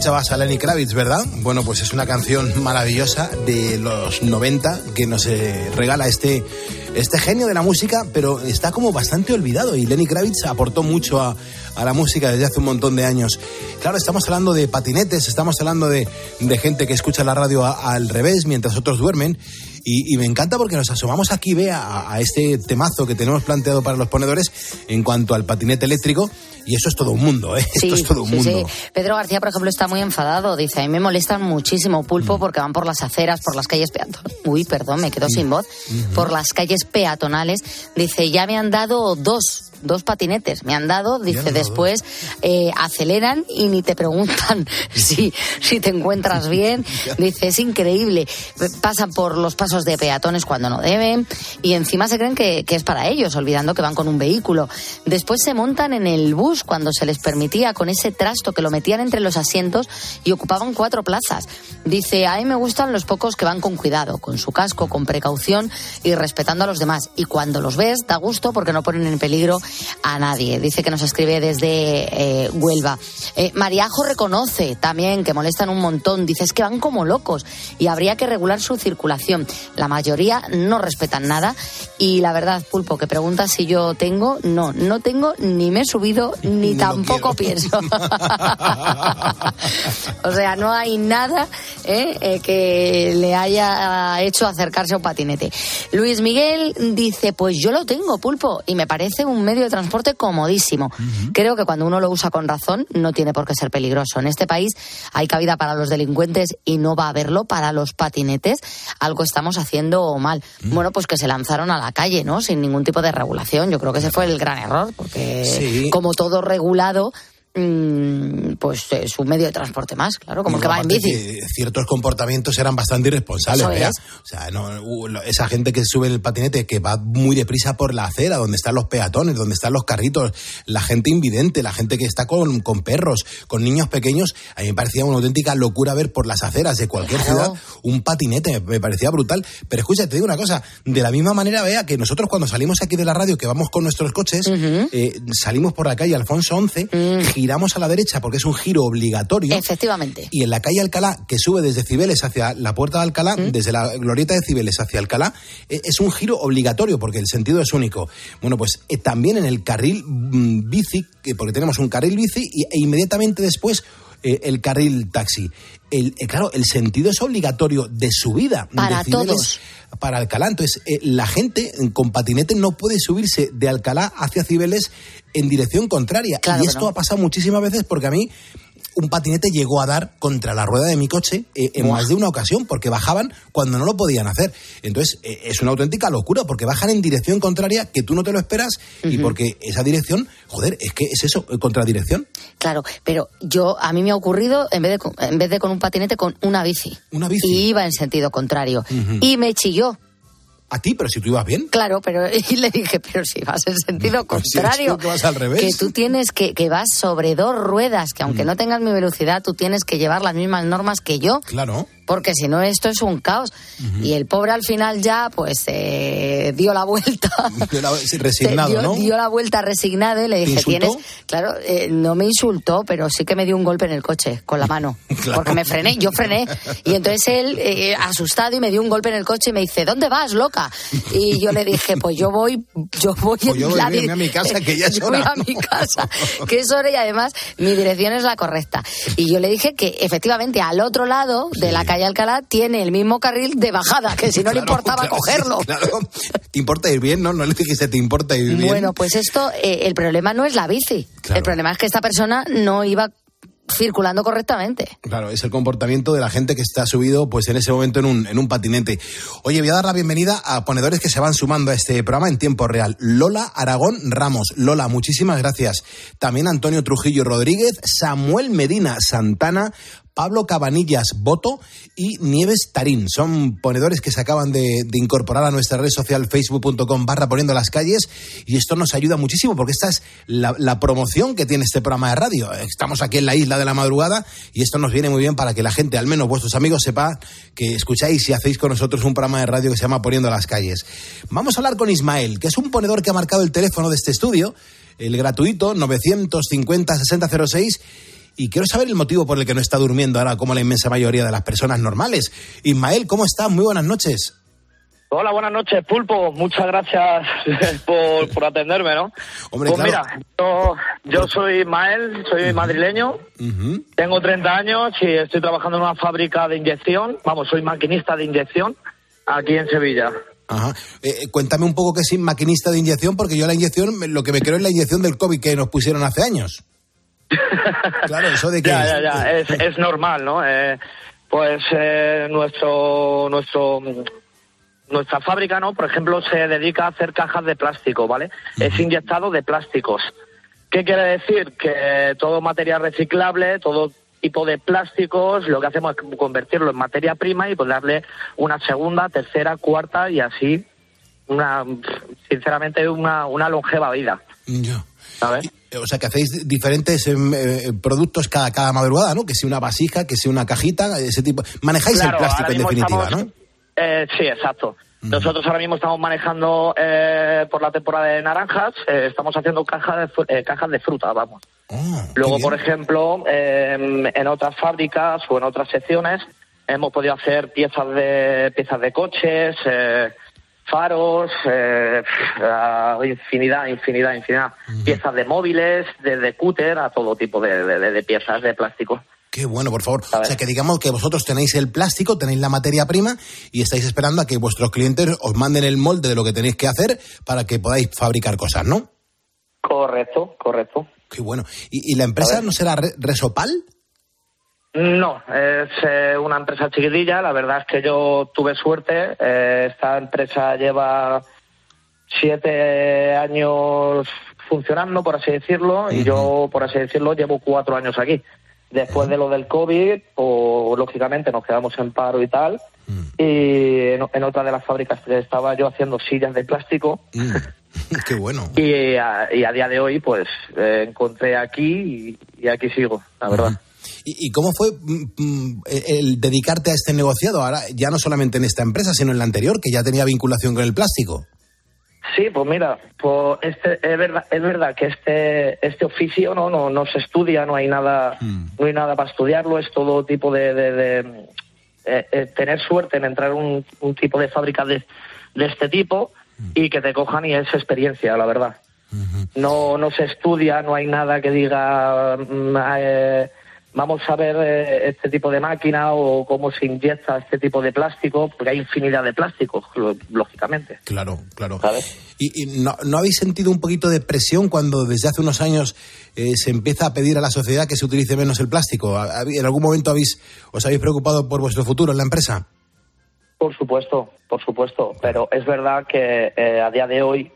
Escuchabas a Lenny Kravitz, ¿verdad? Bueno, pues es una canción maravillosa de los 90 que nos eh, regala este, este genio de la música, pero está como bastante olvidado y Lenny Kravitz aportó mucho a, a la música desde hace un montón de años. Claro, estamos hablando de patinetes, estamos hablando de, de gente que escucha la radio a- al revés mientras otros duermen. Y, y me encanta porque nos asomamos aquí, ve, a, a este temazo que tenemos planteado para los ponedores en cuanto al patinete eléctrico. Y eso es todo un mundo, ¿eh? Esto es todo un sí, mundo. sí. Pedro García, por ejemplo, está muy enfadado. Dice, a mí me molestan muchísimo pulpo Mm. porque van por las aceras, por las calles peatonales. Uy, perdón, me quedo sin voz. Por las calles peatonales. Dice, ya me han dado dos, dos patinetes. Me han dado, dice, después eh, aceleran y ni te preguntan si, si te encuentras bien. Dice, es increíble. Pasan por los pasos de peatones cuando no deben y encima se creen que, que es para ellos, olvidando que van con un vehículo. Después se montan en el bus cuando se les permitía con ese trasto que lo metían entre los asientos y ocupaban cuatro plazas. Dice, a mí me gustan los pocos que van con cuidado, con su casco, con precaución y respetando a los demás. Y cuando los ves, da gusto porque no ponen en peligro a nadie. Dice que nos escribe desde eh, Huelva. Eh, Mariajo reconoce también que molestan un montón. Dice, es que van como locos y habría que regular su circulación. La mayoría no respetan nada y la verdad, Pulpo, que pregunta si yo tengo, no, no tengo ni me he subido ni tampoco pienso. o sea, no hay nada ¿eh? Eh, que le haya hecho acercarse a un patinete. Luis Miguel dice, pues yo lo tengo, Pulpo, y me parece un medio de transporte comodísimo. Creo que cuando uno lo usa con razón, no tiene por qué ser peligroso. En este país hay cabida para los delincuentes y no va a haberlo para los patinetes. Algo estamos haciendo mal. Bueno, pues que se lanzaron a la calle, ¿no? Sin ningún tipo de regulación. Yo creo que ese fue el gran error, porque Sí. como todo regulado, mm, pues es un medio de transporte más, claro, como el que va en bici. ciertos comportamientos eran bastante irresponsables, ¿verdad? O sea, no, esa gente que sube el patinete, que va muy deprisa por la acera, donde están los peatones, donde están los carritos, la gente invidente, la gente que está con, con perros, con niños pequeños, a mí me parecía una auténtica locura ver por las aceras de cualquier Claro. ciudad un patinete, me parecía brutal. Pero escucha, te digo una cosa, de la misma manera, vea que nosotros cuando salimos aquí de la radio, que vamos con nuestros coches, eh, salimos por la calle Alfonso 11, giramos a la derecha porque es un giro obligatorio. Efectivamente. Y en la calle Alcalá, que sube desde Cibeles hacia la puerta de Alcalá, desde la glorieta de Cibeles hacia Alcalá, eh, es un giro obligatorio porque el sentido es único. Bueno, pues eh, también en el carril mm, bici, que- porque tenemos un carril bici y, e inmediatamente después eh, el carril taxi. El, eh, claro, el sentido es obligatorio de subida Para de Cibeles todos. para Alcalá. Entonces, eh, la gente con patinete no puede subirse de Alcalá hacia Cibeles en dirección contraria. Claro y esto no. ha pasado muchísimas veces porque a mí un patinete llegó a dar contra la rueda de mi coche eh, en más de una ocasión porque bajaban cuando no lo podían hacer. Entonces, eh, es una auténtica locura porque bajan en dirección contraria que tú no te lo esperas y porque esa dirección, joder, es que es eso, eh, contradirección. Claro, pero yo a mí me ha ocurrido en vez de con, en vez de con un patinete con una bici. Una bici. Y iba en sentido contrario y me chilló. A ti, pero si tú ibas bien. Claro, pero y le dije, pero si vas en sentido Pues si contrario, tú que vas al revés. que tú tienes que que vas sobre dos ruedas, que Mm. aunque no tengas mi velocidad, tú tienes que llevar las mismas normas que yo. Claro. Porque si no esto es un caos. Y el pobre al final ya pues eh, dio la vuelta. Yo la- Resignado, dio, ¿no? dio la vuelta resignado y le ¿Te dije, tienes, claro, eh, no me insultó, pero sí que me dio un golpe en el coche con la mano, Claro. porque me frené, yo frené, y entonces él, eh, asustado, y me dio un golpe en el coche y me dice, ¿dónde vas, loca? Y yo le dije, pues yo voy, yo voy, Pues yo en voy la bien, di- a mi casa, que ya es yo voy hora. a mi casa, que es hora y además mi dirección es la correcta. Y yo le dije que efectivamente al otro lado de la calle Alcalá tiene el mismo carril de bajada, que si no le importaba claro, cogerlo. claro. ¿Te importa ir bien? No, no le dijiste, ¿te importa ir bien? Bueno, pues esto, eh, el problema no es la bici. El problema es que esta persona no iba circulando correctamente. Claro, es el comportamiento de la gente que está subido pues en ese momento en un, en un patinete. Oye, voy a dar la bienvenida a ponedores que se van sumando a este programa en tiempo real. Lola Aragón Ramos. Lola, muchísimas gracias. También Antonio Trujillo Rodríguez, Samuel Medina Santana, Pablo Cabanillas Boto y Nieves Tarín. Son ponedores que se acaban de, incorporar a nuestra red social facebook.com barra poniendo las calles y esto nos ayuda muchísimo porque esta es la, la promoción que tiene este programa de radio. Estamos aquí en la isla de la madrugada y esto nos viene muy bien para que la gente, al menos vuestros amigos, sepa que escucháis y hacéis con nosotros un programa de radio que se llama Poniendo las calles. Vamos a hablar con Ismael, que es un ponedor que ha marcado el teléfono de este estudio, el gratuito 950 6006 y quiero saber el motivo por el que no está durmiendo ahora como la inmensa mayoría de las personas normales. Ismael, ¿cómo estás? Muy buenas noches. Hola, buenas noches, Pulpo. Muchas gracias por, por atenderme, ¿no? Hombre, pues claro. mira, yo, yo soy Ismael, soy madrileño, tengo 30 años y estoy trabajando en una fábrica de inyección. Vamos, soy maquinista de inyección aquí en Sevilla. Ajá. Eh, eh, cuéntame un poco qué es maquinista de inyección, porque yo la inyección, lo que me creo es la inyección del COVID que nos pusieron hace años. Claro, eso de que... Ya, ya, ya, es, es normal, ¿no? Eh, pues eh, nuestro, nuestro, nuestra fábrica, ¿no? Por ejemplo, se dedica a hacer cajas de plástico, ¿vale? Es inyectado de plásticos. ¿Qué quiere decir? Que todo material reciclable, todo tipo de plásticos, lo que hacemos es convertirlo en materia prima y pues darle una segunda, tercera, cuarta y así, una, sinceramente, una, una longeva vida. Ya. O sea, que hacéis diferentes em, eh, productos cada, cada madrugada, ¿no? Que sea una vasija, que sea una cajita, ese tipo... Manejáis Claro, el plástico en definitiva, estamos- ¿no? Eh, sí, exacto. Nosotros ahora mismo estamos manejando eh, por la temporada de naranjas, eh, estamos haciendo cajas de, eh, cajas de fruta, vamos. Luego, por ejemplo, eh, en otras fábricas o en otras secciones hemos podido hacer piezas de piezas de coches, eh, faros, eh, infinidad, infinidad, infinidad. Piezas de móviles, desde cúter a todo tipo de, de- de- de piezas de plástico. Qué bueno, por favor. O sea, que digamos que vosotros tenéis el plástico, tenéis la materia prima y estáis esperando a que vuestros clientes os manden el molde de lo que tenéis que hacer para que podáis fabricar cosas, ¿no? Correcto, correcto. Qué bueno. ¿Y, y la empresa no será Re- Resopal? No, es eh, una empresa chiquitilla. La verdad es que yo tuve suerte. Eh, esta empresa lleva siete años funcionando, por así decirlo, y yo, por así decirlo, llevo cuatro años aquí. Después de lo del COVID, pues lógicamente nos quedamos en paro y tal. Y en, en otra de las fábricas estaba yo haciendo sillas de plástico. Qué bueno. Y a, y a día de hoy, pues eh, encontré aquí y, y aquí sigo, la verdad. ¿Y, y cómo fue mm, mm, el, dedicarte a este negociado? Ahora, ya no solamente en esta empresa, sino en la anterior, que ya tenía vinculación con el plástico. Sí, pues mira, pues este, es verdad, es verdad que este, este oficio no, no, no se estudia, no hay nada, no hay nada para estudiarlo, es todo tipo de, de- de, eh, eh, tener suerte en entrar en un, un tipo de fábrica de, de este tipo y que te cojan y es experiencia, la verdad. No, no se estudia, no hay nada que diga mm, eh, vamos a ver eh, este tipo de máquina o cómo se inyecta este tipo de plástico, porque hay infinidad de plásticos, lógicamente. Claro, claro. ¿Y, y no, no habéis sentido un poquito de presión cuando desde hace unos años eh, se empieza a pedir a la sociedad que se utilice menos el plástico? ¿Ha- ha- ¿En algún momento habéis, os habéis preocupado por vuestro futuro en la empresa? Por supuesto, por supuesto, pero es verdad que eh, a día de hoy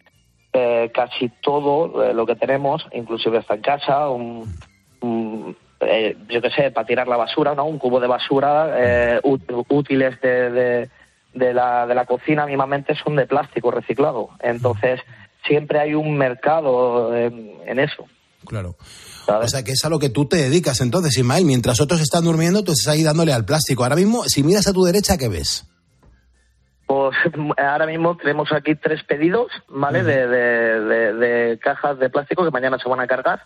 casi todo lo que tenemos, inclusive está en casa, un, un, eh, yo qué sé, para tirar la basura, ¿no? Un cubo de basura, eh, útiles de, de, de la, de la cocina mismamente son de plástico reciclado. Entonces, siempre hay un mercado en, en eso. Claro. O sea, que es a lo que tú te dedicas entonces, Ismael. Mientras otros están durmiendo, tú estás ahí dándole al plástico. Ahora mismo, si miras a tu derecha, ¿qué ves? Pues ahora mismo tenemos aquí tres pedidos, ¿vale? de, de- de- de cajas de plástico que mañana se van a cargar.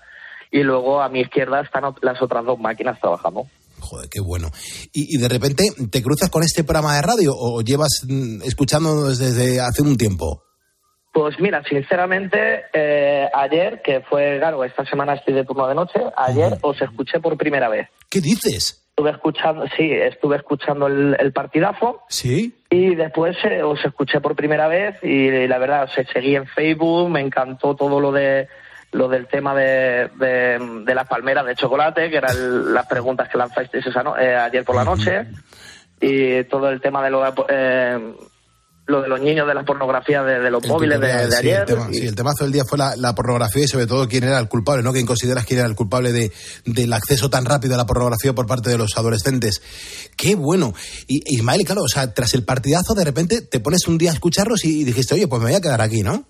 Y luego a mi izquierda están las otras dos máquinas trabajando. Joder, qué bueno. Y, y de repente, ¿te cruzas con este programa de radio o llevas mm, escuchándonos desde hace un tiempo? Pues mira, sinceramente, eh, ayer, que fue, claro, esta semana estoy de turno de noche, ayer os escuché por primera vez. ¿Qué dices? Estuve escuchando, sí, estuve escuchando el, el partidazo ¿Sí? y después eh, os escuché por primera vez y la verdad, os seguí en Facebook, me encantó todo lo de lo del tema de, de, de las palmeras de chocolate, que eran las preguntas que lanzasteis esa no- eh, ayer por la noche, y todo el tema de lo, eh, lo de los niños de la pornografía de, de los móviles de, tutorial, de sí, ayer. El tema, sí, el temazo del día fue la, la pornografía y sobre todo quién era el culpable, ¿no? ¿Quién consideras quién era el culpable de, del acceso tan rápido a la pornografía por parte de los adolescentes? ¡Qué bueno! Y Ismael, claro, o sea, tras el partidazo de repente te pones un día a escucharlos y, y dijiste, oye, pues me voy a quedar aquí, ¿no?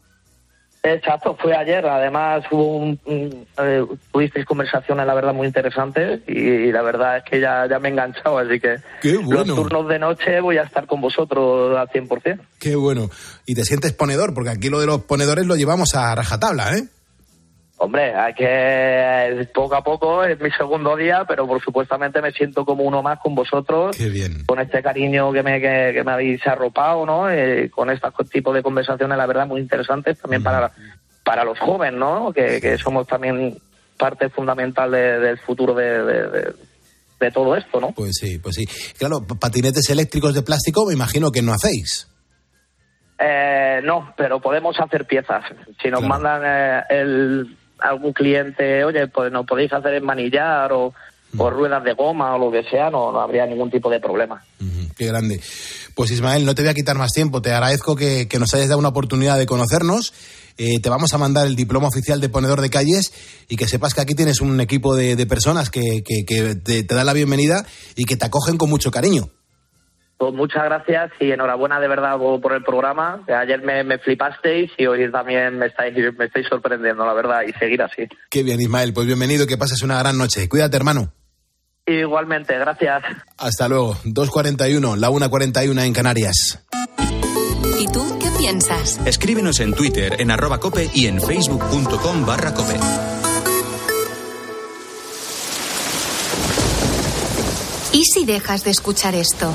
Exacto, fue ayer. Además, hubo un, un- eh, tuvisteis conversaciones, la verdad, muy interesantes y, y la verdad es que ya, ya me he enganchado, así que Qué bueno. los turnos de noche voy a estar con vosotros al 100%. Qué bueno. Y te sientes ponedor, porque aquí lo de los ponedores lo llevamos a rajatabla, ¿eh? Hombre, hay que poco a poco, es mi segundo día, pero por supuestamente me siento como uno más con vosotros. Qué bien. Con este cariño que me, que, que me habéis arropado, ¿no? Eh, con este tipo de conversaciones, la verdad, muy interesantes también para, para los jóvenes, ¿no? Que, que somos también parte fundamental de- del futuro de, de- de- de todo esto, ¿no? Pues sí, pues sí. Claro, patinetes eléctricos de plástico me imagino que no hacéis. Eh, no, pero podemos hacer piezas. Si nos mandan eh, el, algún cliente, oye, pues nos podéis hacer en manillar o, o ruedas de goma o lo que sea, no, no habría ningún tipo de problema. Qué grande. Pues Ismael, no te voy a quitar más tiempo. Te agradezco que, que nos hayas dado una oportunidad de conocernos. Eh, te vamos a mandar el diploma oficial de ponedor de calles y que sepas que aquí tienes un equipo de, de personas que, que- que te, te dan la bienvenida y que te acogen con mucho cariño. Pues muchas gracias y enhorabuena de verdad por el programa. Ayer me, me flipasteis y hoy también me estáis, me estáis sorprendiendo, la verdad, y seguir así. Qué bien, Ismael. Pues bienvenido y que pases una gran noche. Cuídate, hermano. Igualmente, gracias. Hasta luego. 2.41, la 1.41 en Canarias. ¿Y tú qué piensas? Escríbenos en Twitter en arroba cope y en facebook.com barra cope. ¿Y si dejas de escuchar esto?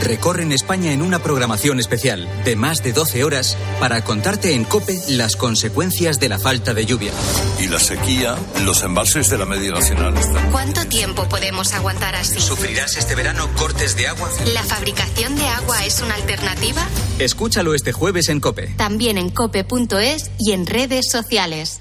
recorren España en una programación especial de más de 12 horas para contarte en COPE las consecuencias de la falta de lluvia. Y la sequía, los embalses de la media nacional están. ¿Cuánto tiempo podemos aguantar así? ¿Sufrirás este verano cortes de agua? ¿La fabricación de agua es una alternativa? Escúchalo este jueves en COPE. También en cope.es y en redes sociales.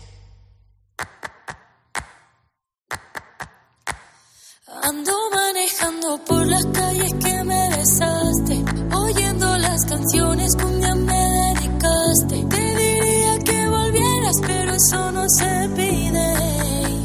Ando manejando por las calles que me besaste, oyendo las canciones que un día me dedicaste. Te diría que volvieras, pero eso no se pide.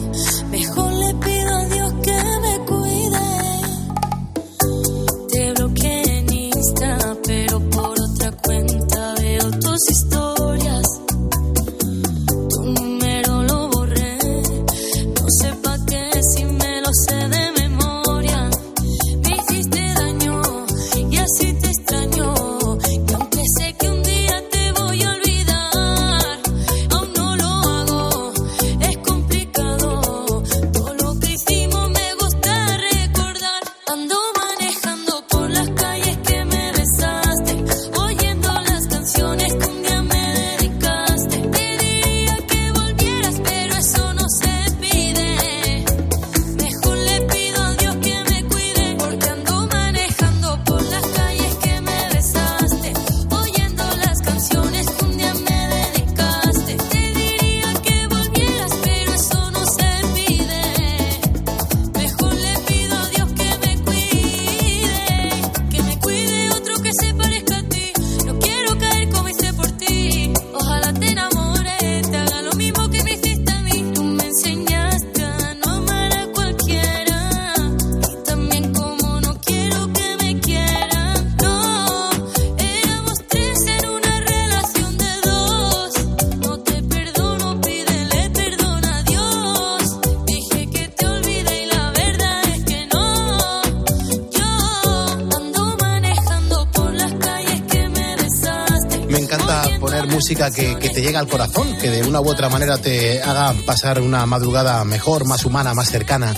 Música que, que te llega al corazón, que de una u otra manera te haga pasar una madrugada mejor, más humana, más cercana.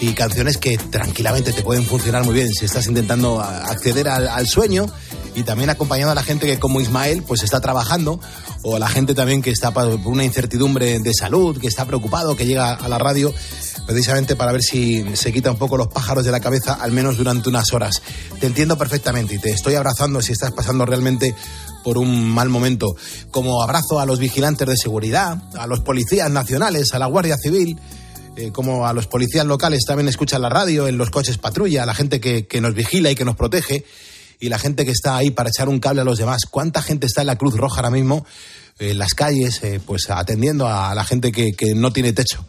Y canciones que tranquilamente te pueden funcionar muy bien si estás intentando acceder al, al sueño y también acompañando a la gente que como Ismael pues está trabajando o a la gente también que está por una incertidumbre de salud, que está preocupado, que llega a la radio precisamente para ver si se quita un poco los pájaros de la cabeza, al menos durante unas horas. Te entiendo perfectamente y te estoy abrazando si estás pasando realmente por un mal momento. Como abrazo a los vigilantes de seguridad, a los policías nacionales, a la Guardia Civil, eh, como a los policías locales también escuchan la radio, en los coches patrulla, a la gente que, que nos vigila y que nos protege, y la gente que está ahí para echar un cable a los demás. ¿Cuánta gente está en la Cruz Roja ahora mismo, en las calles, eh, pues atendiendo a la gente que, que no tiene techo?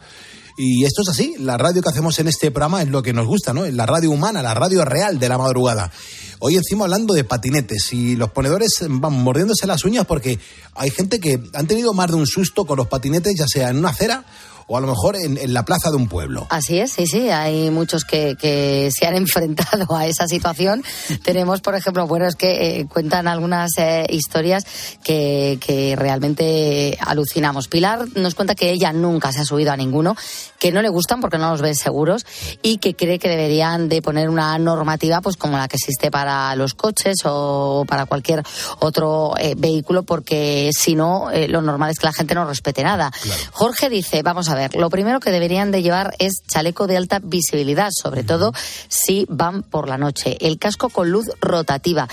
Y esto es así, la radio que hacemos en este programa es lo que nos gusta, ¿no? La radio humana, la radio real de la madrugada. Hoy encima hablando de patinetes y los ponedores van mordiéndose las uñas porque hay gente que han tenido más de un susto con los patinetes, ya sea en una acera o a lo mejor en, en la plaza de un pueblo. Así es, sí, sí, hay muchos que, que se han enfrentado a esa situación. Tenemos, por ejemplo, bueno, es que eh, cuentan algunas eh, historias que, que realmente alucinamos. Pilar nos cuenta que ella nunca se ha subido a ninguno, que no le gustan porque no los ven seguros y que cree que deberían de poner una normativa pues como la que existe para los coches o para cualquier otro eh, vehículo porque si no, lo normal es que la gente no respete nada. Jorge dice, vamos a ver, lo primero que deberían de llevar es chaleco de alta visibilidad, sobre todo si van por la noche. El casco con luz rotativa.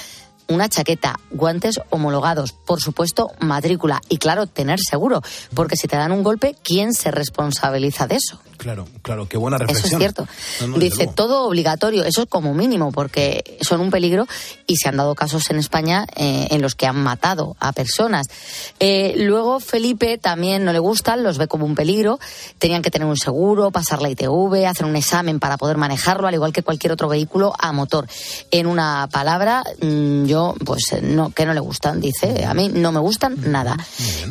Una chaqueta, guantes homologados, por supuesto, matrícula y, claro, tener seguro, porque si te dan un golpe, ¿quién se responsabiliza de eso? Claro, claro, qué buena Eso reflexión. es cierto. No, no, desde Dice todo obligatorio, eso es como mínimo, porque son un peligro y se han dado casos en España eh, en los que han matado a personas. Eh, luego Felipe también no le gustan, los ve como un peligro. Tenían que tener un seguro, pasar la ITV, hacer un examen para poder manejarlo, al igual que cualquier otro vehículo a motor. En una palabra, mm, yo, pues no, que no le gustan, dice. A mí no me gustan nada.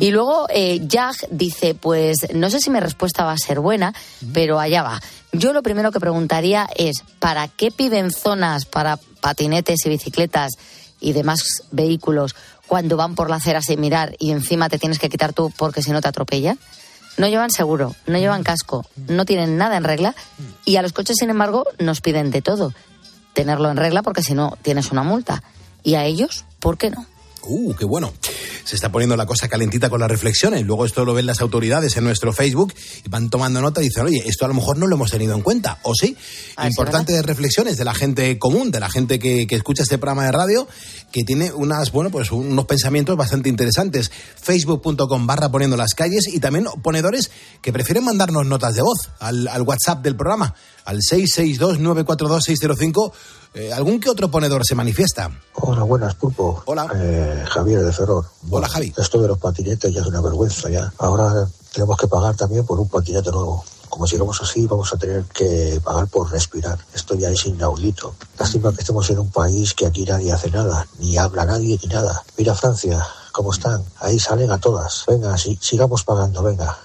Y luego eh, Jag dice, pues no sé si mi respuesta va a ser buena, pero allá va. Yo lo primero que preguntaría es, ¿para qué piden zonas para patinetes y bicicletas y demás vehículos cuando van por la acera sin mirar y encima te tienes que quitar tú porque si no te atropellan? No llevan seguro, no llevan casco, no tienen nada en regla y a los coches, sin embargo, nos piden de todo. Tenerlo en regla porque si no tienes una multa. Y a ellos, ¿por qué no? Uh, qué bueno. Se está poniendo la cosa calentita con las reflexiones. Luego esto lo ven las autoridades en nuestro Facebook y van tomando nota y dicen, oye, esto a lo mejor no lo hemos tenido en cuenta. ¿O sí? Ah, Importantes reflexiones de la gente común, de la gente que, que escucha este programa de radio, que tiene unas, bueno, pues unos pensamientos bastante interesantes. Facebook.com barra poniendo las calles y también ponedores que prefieren mandarnos notas de voz al, al WhatsApp del programa, al 662-942-605. Eh, ¿Algún que otro ponedor se manifiesta? Hola, buenas, Pulpo. Hola. Eh, Javier de Ferrol. Hola, Javi. Esto de los patinetes ya es una vergüenza ya. Ahora tenemos que pagar también por un patinete nuevo. Como sigamos así, vamos a tener que pagar por respirar. Esto ya es inaudito. Lástima que estemos en un país que aquí nadie hace nada, ni habla nadie ni nada. Mira Francia, cómo están. Ahí salen a todas. Venga, si- sigamos pagando, venga.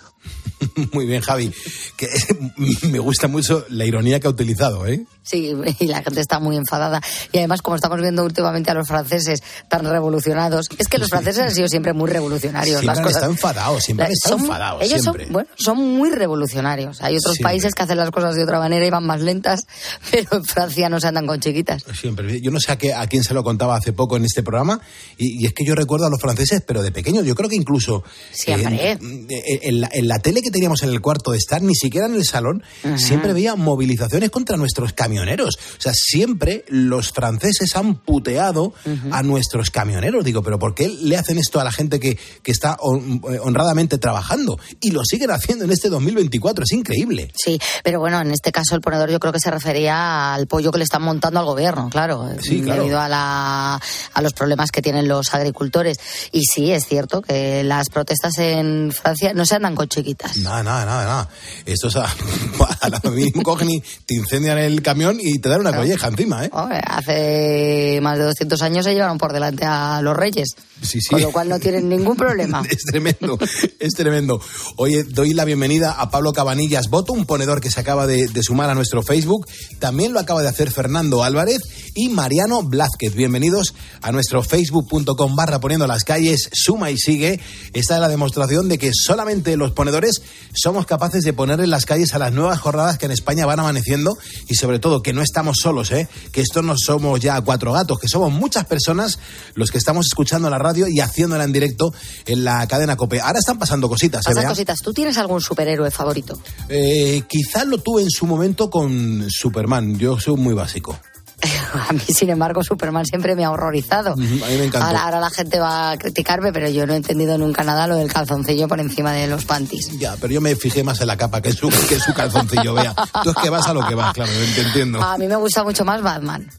Muy bien, Javi. Que me gusta mucho la ironía que ha utilizado, ¿eh? Sí, y la gente está muy enfadada. Y además, como estamos viendo últimamente a los franceses tan revolucionados, es que los franceses han sido siempre muy revolucionarios. Siempre las han cosas- estado enfadados, siempre han La- estado son- enfadados, Ellos siempre. son, bueno, son muy revolucionarios. Hay otros Siempre. países que hacen las cosas de otra manera y van más lentas, pero en Francia no se andan con chiquitas. Siempre. Yo no sé a, qué- a quién se lo contaba hace poco en este programa, y, y es que yo recuerdo a los franceses, pero de pequeños. Yo creo que incluso Siempre. en, en- en la, en la tele que teníamos en el cuarto de estar, ni siquiera en el salón, Ajá. siempre veía movilizaciones contra nuestros camioneros. O sea, siempre los franceses han puteado a nuestros camioneros. Digo, pero ¿por qué le hacen esto a la gente que, que está eh, honradamente trabajando? Y lo siguen haciendo en este 2024. Es increíble. Sí, pero bueno, en este caso el ponedor yo creo que se refería al pollo que le están montando al gobierno, claro, Sí, claro. debido a, la, a los problemas que tienen los agricultores. Y sí, es cierto que las protestas en Francia no se andan con chiquitas. Nada, nada, nada, nada. Esto es a, a la mismo cogen y te incendian el camión y te dan una colleja encima, ¿eh? Hombre, Hace más de 200 años se llevaron por delante a los reyes, Sí, sí. con lo cual no tienen ningún problema. Es tremendo, es tremendo. Oye, doy la bienvenida a Pablo Cabanillas Boto, un ponedor que se acaba de, de sumar a nuestro Facebook. También lo acaba de hacer Fernando Álvarez y Mariano Blázquez. Bienvenidos a nuestro facebook.com barra poniendo las calles, suma y sigue. Esta es la demostración de que solamente los ponedores somos capaces de poner en las calles a las nuevas jornadas que en España van amaneciendo y sobre todo que no estamos solos, ¿eh? que esto no somos ya cuatro gatos, que somos muchas personas los que estamos escuchando la radio y haciéndola en directo en la cadena COPE. Ahora están pasando cositas, ¿eh, Pasan cositas. ¿Tú tienes algún superhéroe favorito? Eh, quizá lo tuve en su momento con Superman. Yo soy muy básico. A mí, sin embargo, Superman siempre me ha horrorizado. A mí me encantó. Ahora, ahora la gente va a criticarme, pero yo no he entendido nunca nada lo del calzoncillo por encima de los panties. Ya, pero yo me fijé más en la capa que su, que su calzoncillo, vea. Tú es que vas a lo que vas, claro, te entiendo. A mí me gusta mucho más Batman.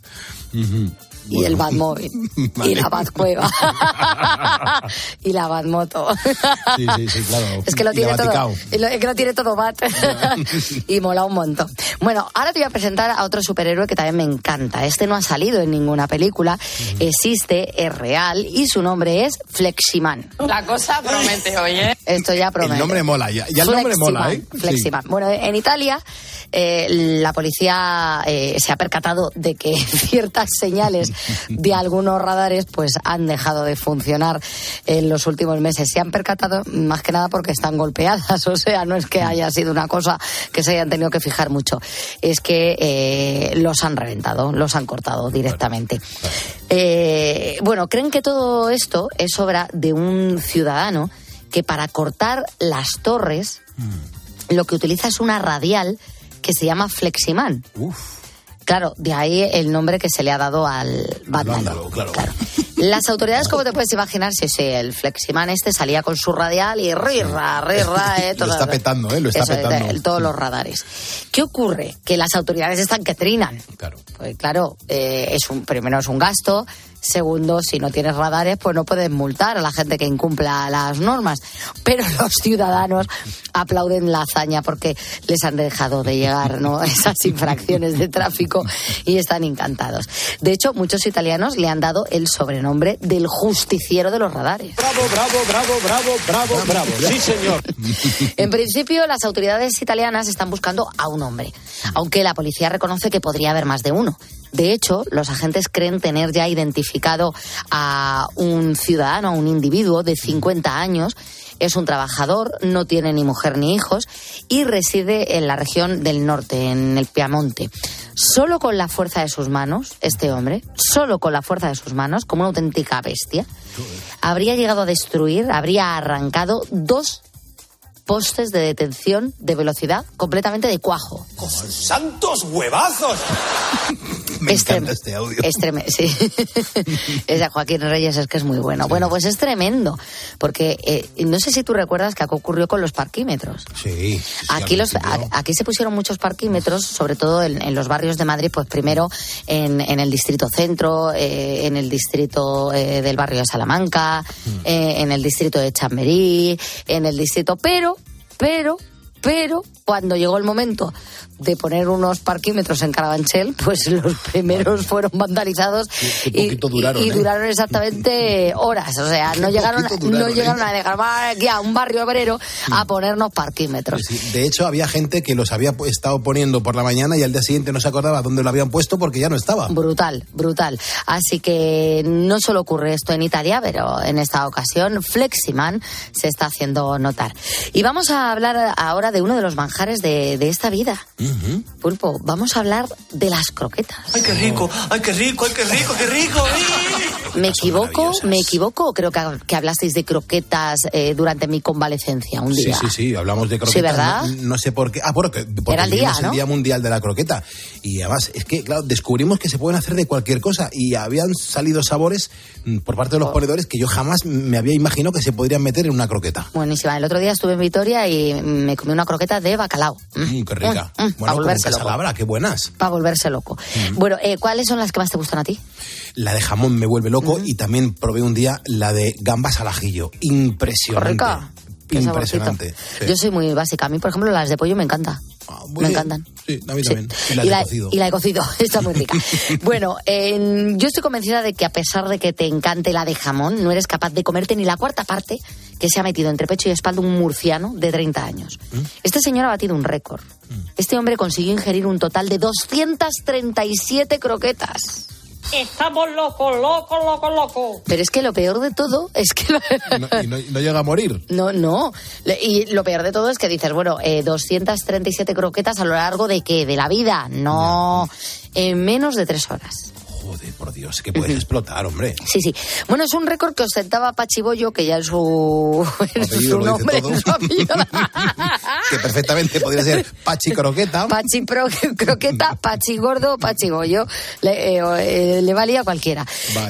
Y el Batmóvil y Vale. la Batcueva y la Batmoto. Sí, sí, sí, claro. Es que lo Y tiene todo. Y Es que lo tiene todo Bat. y mola un montón. Bueno, ahora te voy a presentar a otro superhéroe que también me encanta. Este no ha salido en ninguna película. Existe, es real y su nombre es Fleximan. La cosa promete, oye. Esto ya promete. El nombre mola, ya, ya el nombre mola, ¿eh? Fleximan, Fleximan. Bueno, en Italia eh, la policía eh, se ha percatado de que ciertas señales de algunos radares pues han dejado de funcionar en los últimos meses. Se han percatado más que nada porque están golpeadas, o sea, no es que haya sido una cosa que se hayan tenido que fijar mucho, es que eh, los han reventado, los han cortado directamente. Eh, bueno, creen que todo esto es obra de un ciudadano que para cortar las torres lo que utiliza es una radial que se llama Fleximan. Claro, de ahí el nombre que se le ha dado al vándalo. claro. Las autoridades, como te puedes imaginar, sí, sí, el Fleximan este salía con su radial y rirra, rirra, eh, Lo está petando, ¿eh? Lo está Eso, petando. el- todos los radares. ¿Qué ocurre? Que las autoridades están que trinan. Claro. Pues claro, eh, es un, primero es un gasto, segundo, si no tienes radares, pues no puedes multar a la gente que incumpla las normas. Pero los ciudadanos aplauden la hazaña porque les han dejado de llegar ¿no? esas infracciones de tráfico y están encantados. De hecho, muchos italianos le han dado el sobrenombre del justiciero de los radares. Bravo, bravo, bravo, bravo, bravo, bravo. Sí, señor. En principio, las autoridades italianas están buscando a un hombre, aunque la policía reconoce que podría haber más de uno. De hecho, los agentes creen tener ya identificado a un ciudadano, a un individuo de 50 años. Es un trabajador, no tiene ni mujer ni hijos y reside en la región del norte, en el Piamonte. Solo con la fuerza de sus manos, este hombre, solo con la fuerza de sus manos, como una auténtica bestia, habría llegado a destruir, habría arrancado dos postes de detención de velocidad completamente de cuajo. ¡Santos huevazos! Me encanta este audio. Es tremendo, sí. es de Joaquín Reyes, es que es muy bueno. Bueno, pues es tremendo, porque eh, no sé si tú recuerdas que ocurrió con los parquímetros. Sí. sí, Aquí, los, a- aquí se pusieron muchos parquímetros, sobre todo en, en los barrios de Madrid, pues primero en, en el distrito centro, eh, en el distrito eh, del barrio de Salamanca, Mm. eh, en el distrito de Chamberí, en el distrito... Pero, pero, pero, cuando llegó el momento de poner unos parquímetros en Carabanchel, pues los primeros fueron vandalizados y, poquito duraron, y ¿eh? duraron exactamente horas. O sea, no Qué llegaron, poquito duraron, no llegaron ¿eh? a dejar aquí a un barrio obrero a ponernos parquímetros. De hecho, había gente que los había estado poniendo por la mañana y al día siguiente no se acordaba dónde lo habían puesto porque ya no estaba. Brutal, brutal. Así que no solo ocurre esto en Italia, pero en esta ocasión Fleximan se está haciendo notar. Y vamos a hablar ahora de uno de los manjares de, de esta vida. Pulpo, vamos a hablar de las croquetas. ¡Ay, qué rico! ¡Ay, qué rico! ¡Ay, qué rico! ¡Qué rico! ¿Me equivoco? ¿Me equivoco? Creo que, que hablasteis de croquetas eh, durante mi convalecencia un Sí, día. sí, sí, hablamos de croquetas. Sí, ¿verdad? No, no sé por qué. Ah, porque, porque Era el día, ¿no? el Día Mundial de la Croqueta. Y además, es que, claro, descubrimos que se pueden hacer de cualquier cosa. Y habían salido sabores mm, por parte de Oh. los ponedores que yo jamás me había imaginado que se podrían meter en una croqueta. Buenísima. El otro día estuve en Vitoria y me comí una croqueta de bacalao. Mm, qué rica. Mm, mm, bueno, como volverse loco. Qué buenas. Para volverse loco. Bueno, eh, ¿cuáles son las que más te gustan a ti? La de jamón me vuelve loco y también probé un día la de gambas al ajillo. Impresionante. Rica. Qué Impresionante. Sí. Yo soy muy básica. A mí, por ejemplo, las de pollo me encantan. muy me bien. encantan. Sí, a mí Sí. también. Y la y, de la, cocido. y la de cocido, está muy rica. bueno, en- yo estoy convencida de que a pesar de que te encante la de jamón, no eres capaz de comerte ni la cuarta parte que se ha metido entre pecho y espalda un murciano de 30 años. ¿Mm? Este señor ha batido un récord. Este hombre consiguió ingerir un total de 237 croquetas. Estamos locos, locos, locos, locos. Pero es que lo peor de todo es que... No, y no, no llega a morir. No, no. Y lo peor de todo es que dices, bueno, eh, 237 croquetas a lo largo de qué? De la vida. No, en menos de tres horas. Joder, por Dios, que puedes explotar, hombre. Sí, sí. Bueno, es un récord que ostentaba Pachibollo, que ya en su, apellido nombre, su apellido. que perfectamente podría ser Pachi Croqueta. Pachi pro- croqueta, Pachi gordo, Pachi. Le, eh, eh, le valía a cualquiera.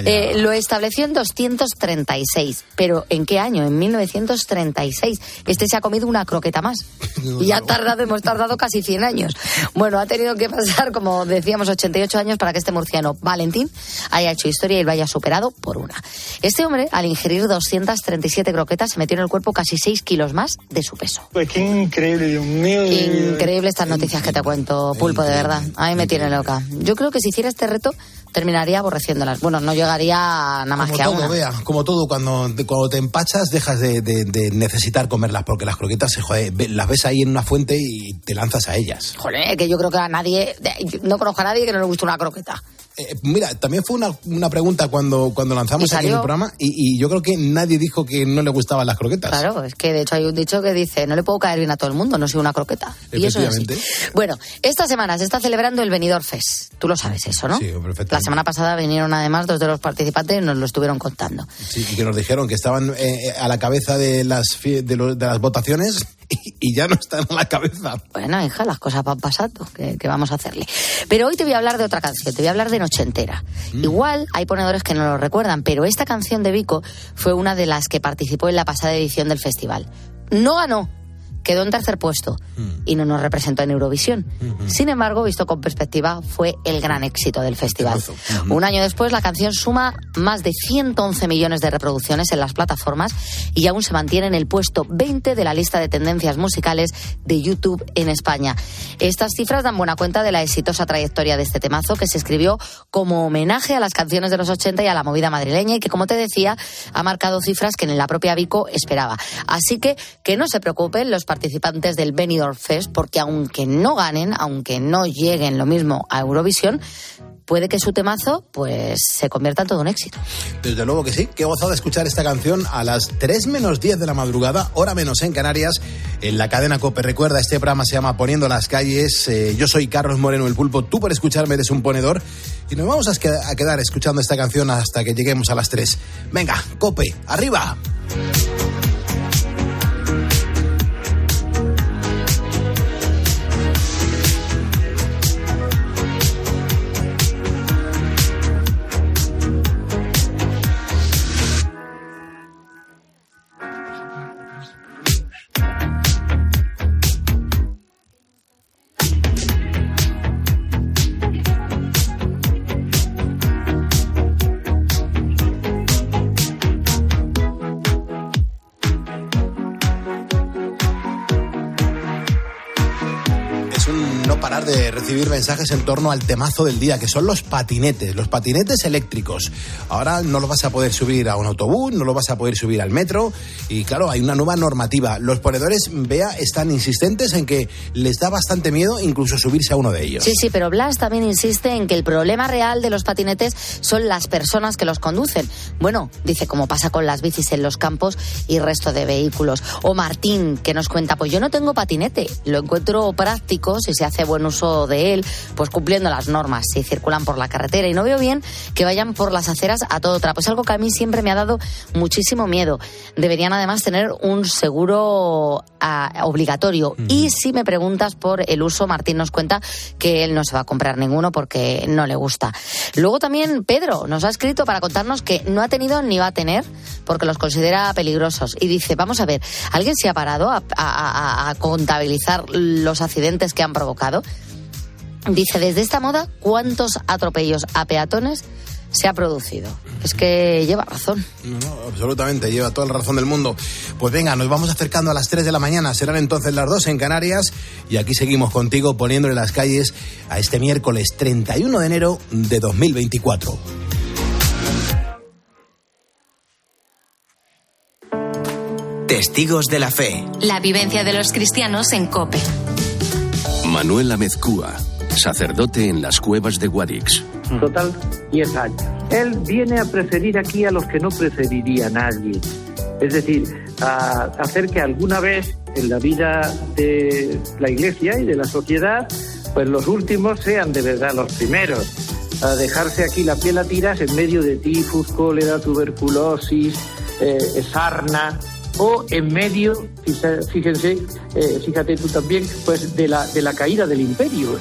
Eh, lo estableció en 236. ¿Pero en qué año? En 1936. Este se ha comido una croqueta más. Y ha tardado, hemos tardado casi 100 años. Bueno, ha tenido que pasar, como decíamos, 88 años para que este murciano, vale Valentín haya hecho historia y lo haya superado por una. Este hombre, al ingerir 237 croquetas, se metió en el cuerpo casi 6 kilos más de su peso. Pues qué increíble, Dios mío. Increíble estas noticias que te cuento, Pulpo, de verdad. A mí me tiene loca. Yo creo que si hiciera este reto, terminaría aborreciéndolas. Bueno, no llegaría nada más Como que a todo, una. vea, como todo, cuando, cuando te empachas dejas de, de- de necesitar comerlas porque las croquetas se joder, las ves ahí en una fuente y te lanzas a ellas. Joder, que yo creo que a nadie, no conozco a nadie que no le guste una croqueta. Eh, mira, también fue una, una pregunta cuando, cuando lanzamos aquí en el programa y, y yo creo que nadie dijo que no le gustaban las croquetas. Claro, es que de hecho hay un dicho que dice, no le puedo caer bien a todo el mundo, no soy una croqueta. Y eso es así. Efectivamente. Bueno, esta semana se está celebrando el Benidorm Fest. Tú lo sabes eso, ¿no? Sí, perfectamente. La semana pasada vinieron además dos de los participantes y nos lo estuvieron contando. Sí, y que nos dijeron que estaban eh, a la cabeza de las, de, lo- de las votaciones y, y ya no están a la cabeza. Bueno, hija, las cosas van pasando, ¿qué, qué vamos a hacerle? Pero hoy te voy a hablar de otra canción, te voy a hablar de Nochentera. Igual hay ponedores que no lo recuerdan, pero esta canción de Vico fue una de las que participó en la pasada edición del festival. No ganó, quedó en tercer puesto y no nos representó en Eurovisión. Sin embargo, visto con perspectiva, fue el gran éxito del festival. Un año después, la canción suma más de 111 millones de reproducciones en las plataformas y aún se mantiene en el puesto 20 de la lista de tendencias musicales de YouTube en España. Estas cifras dan buena cuenta de la exitosa trayectoria de este temazo que se escribió como homenaje a las canciones de los 80 y a la movida madrileña y que, como te decía, ha marcado cifras que en la propia Vico esperaba. Así que que no se preocupen los participantes del Benidorm Fest porque aunque no ganen, aunque no lleguen lo mismo a Eurovisión, puede que su temazo pues se convierta en todo un éxito. Desde luego que sí, qué gozado de escuchar esta canción a las 3 menos 10 de la madrugada, hora menos en Canarias, en la cadena COPE. Recuerda, este programa se llama Poniendo las calles. Eh, yo soy Carlos Moreno, el pulpo. Tú por escucharme eres un ponedor. Y nos vamos a quedar escuchando esta canción hasta que lleguemos a las 3. Venga, COPE, arriba. Mensajes en torno al temazo del día, que son los patinetes, los patinetes eléctricos. Ahora no lo vas a poder subir a un autobús, no lo vas a poder subir al metro. Y claro, hay una nueva normativa. Los ponedores, vea, están insistentes en que les da bastante miedo incluso subirse a uno de ellos. Sí, sí, pero Blas también insiste en que el problema real de los patinetes son las personas que los conducen. Bueno, dice como pasa con las bicis en los campos y resto de vehículos. O Martín, que nos cuenta, pues yo no tengo patinete, lo encuentro práctico si se hace buen uso de él, pues cumpliendo las normas, si circulan por la carretera. Y no veo bien que vayan por las aceras a todo trapo. Es algo que a mí siempre me ha dado muchísimo miedo. Deberían además tener un seguro ah, obligatorio. Y si me preguntas por el uso, Martín nos cuenta que él no se va a comprar ninguno porque no le gusta. Luego también Pedro nos ha escrito para contarnos que no ha tenido ni va a tener porque los considera peligrosos. Y dice, vamos a ver, ¿alguien se ha parado a, a- a- a contabilizar los accidentes que han provocado? Dice, desde esta moda, ¿cuántos atropellos a peatones se ha producido? Es que lleva razón. No, no, absolutamente, lleva toda la razón del mundo. Pues venga, nos vamos acercando a las 3 de la mañana, serán entonces las 2 en Canarias y aquí seguimos contigo poniéndole las calles a este miércoles 31 de enero de 2024. Testigos de la fe. La vivencia de los cristianos en Cope. Manuel Amezcúa, sacerdote en las cuevas de Guadix. Total, 10 años. Él viene a preferir aquí a los que no preferiría nadie. Es decir, a hacer que alguna vez en la vida de la iglesia y de la sociedad, pues los últimos sean de verdad los primeros. A dejarse aquí la piel a tiras en medio de tifus, cólera, tuberculosis, eh, sarna, o en medio, fíjense, eh, fíjate tú también, pues de la, de la caída del imperio.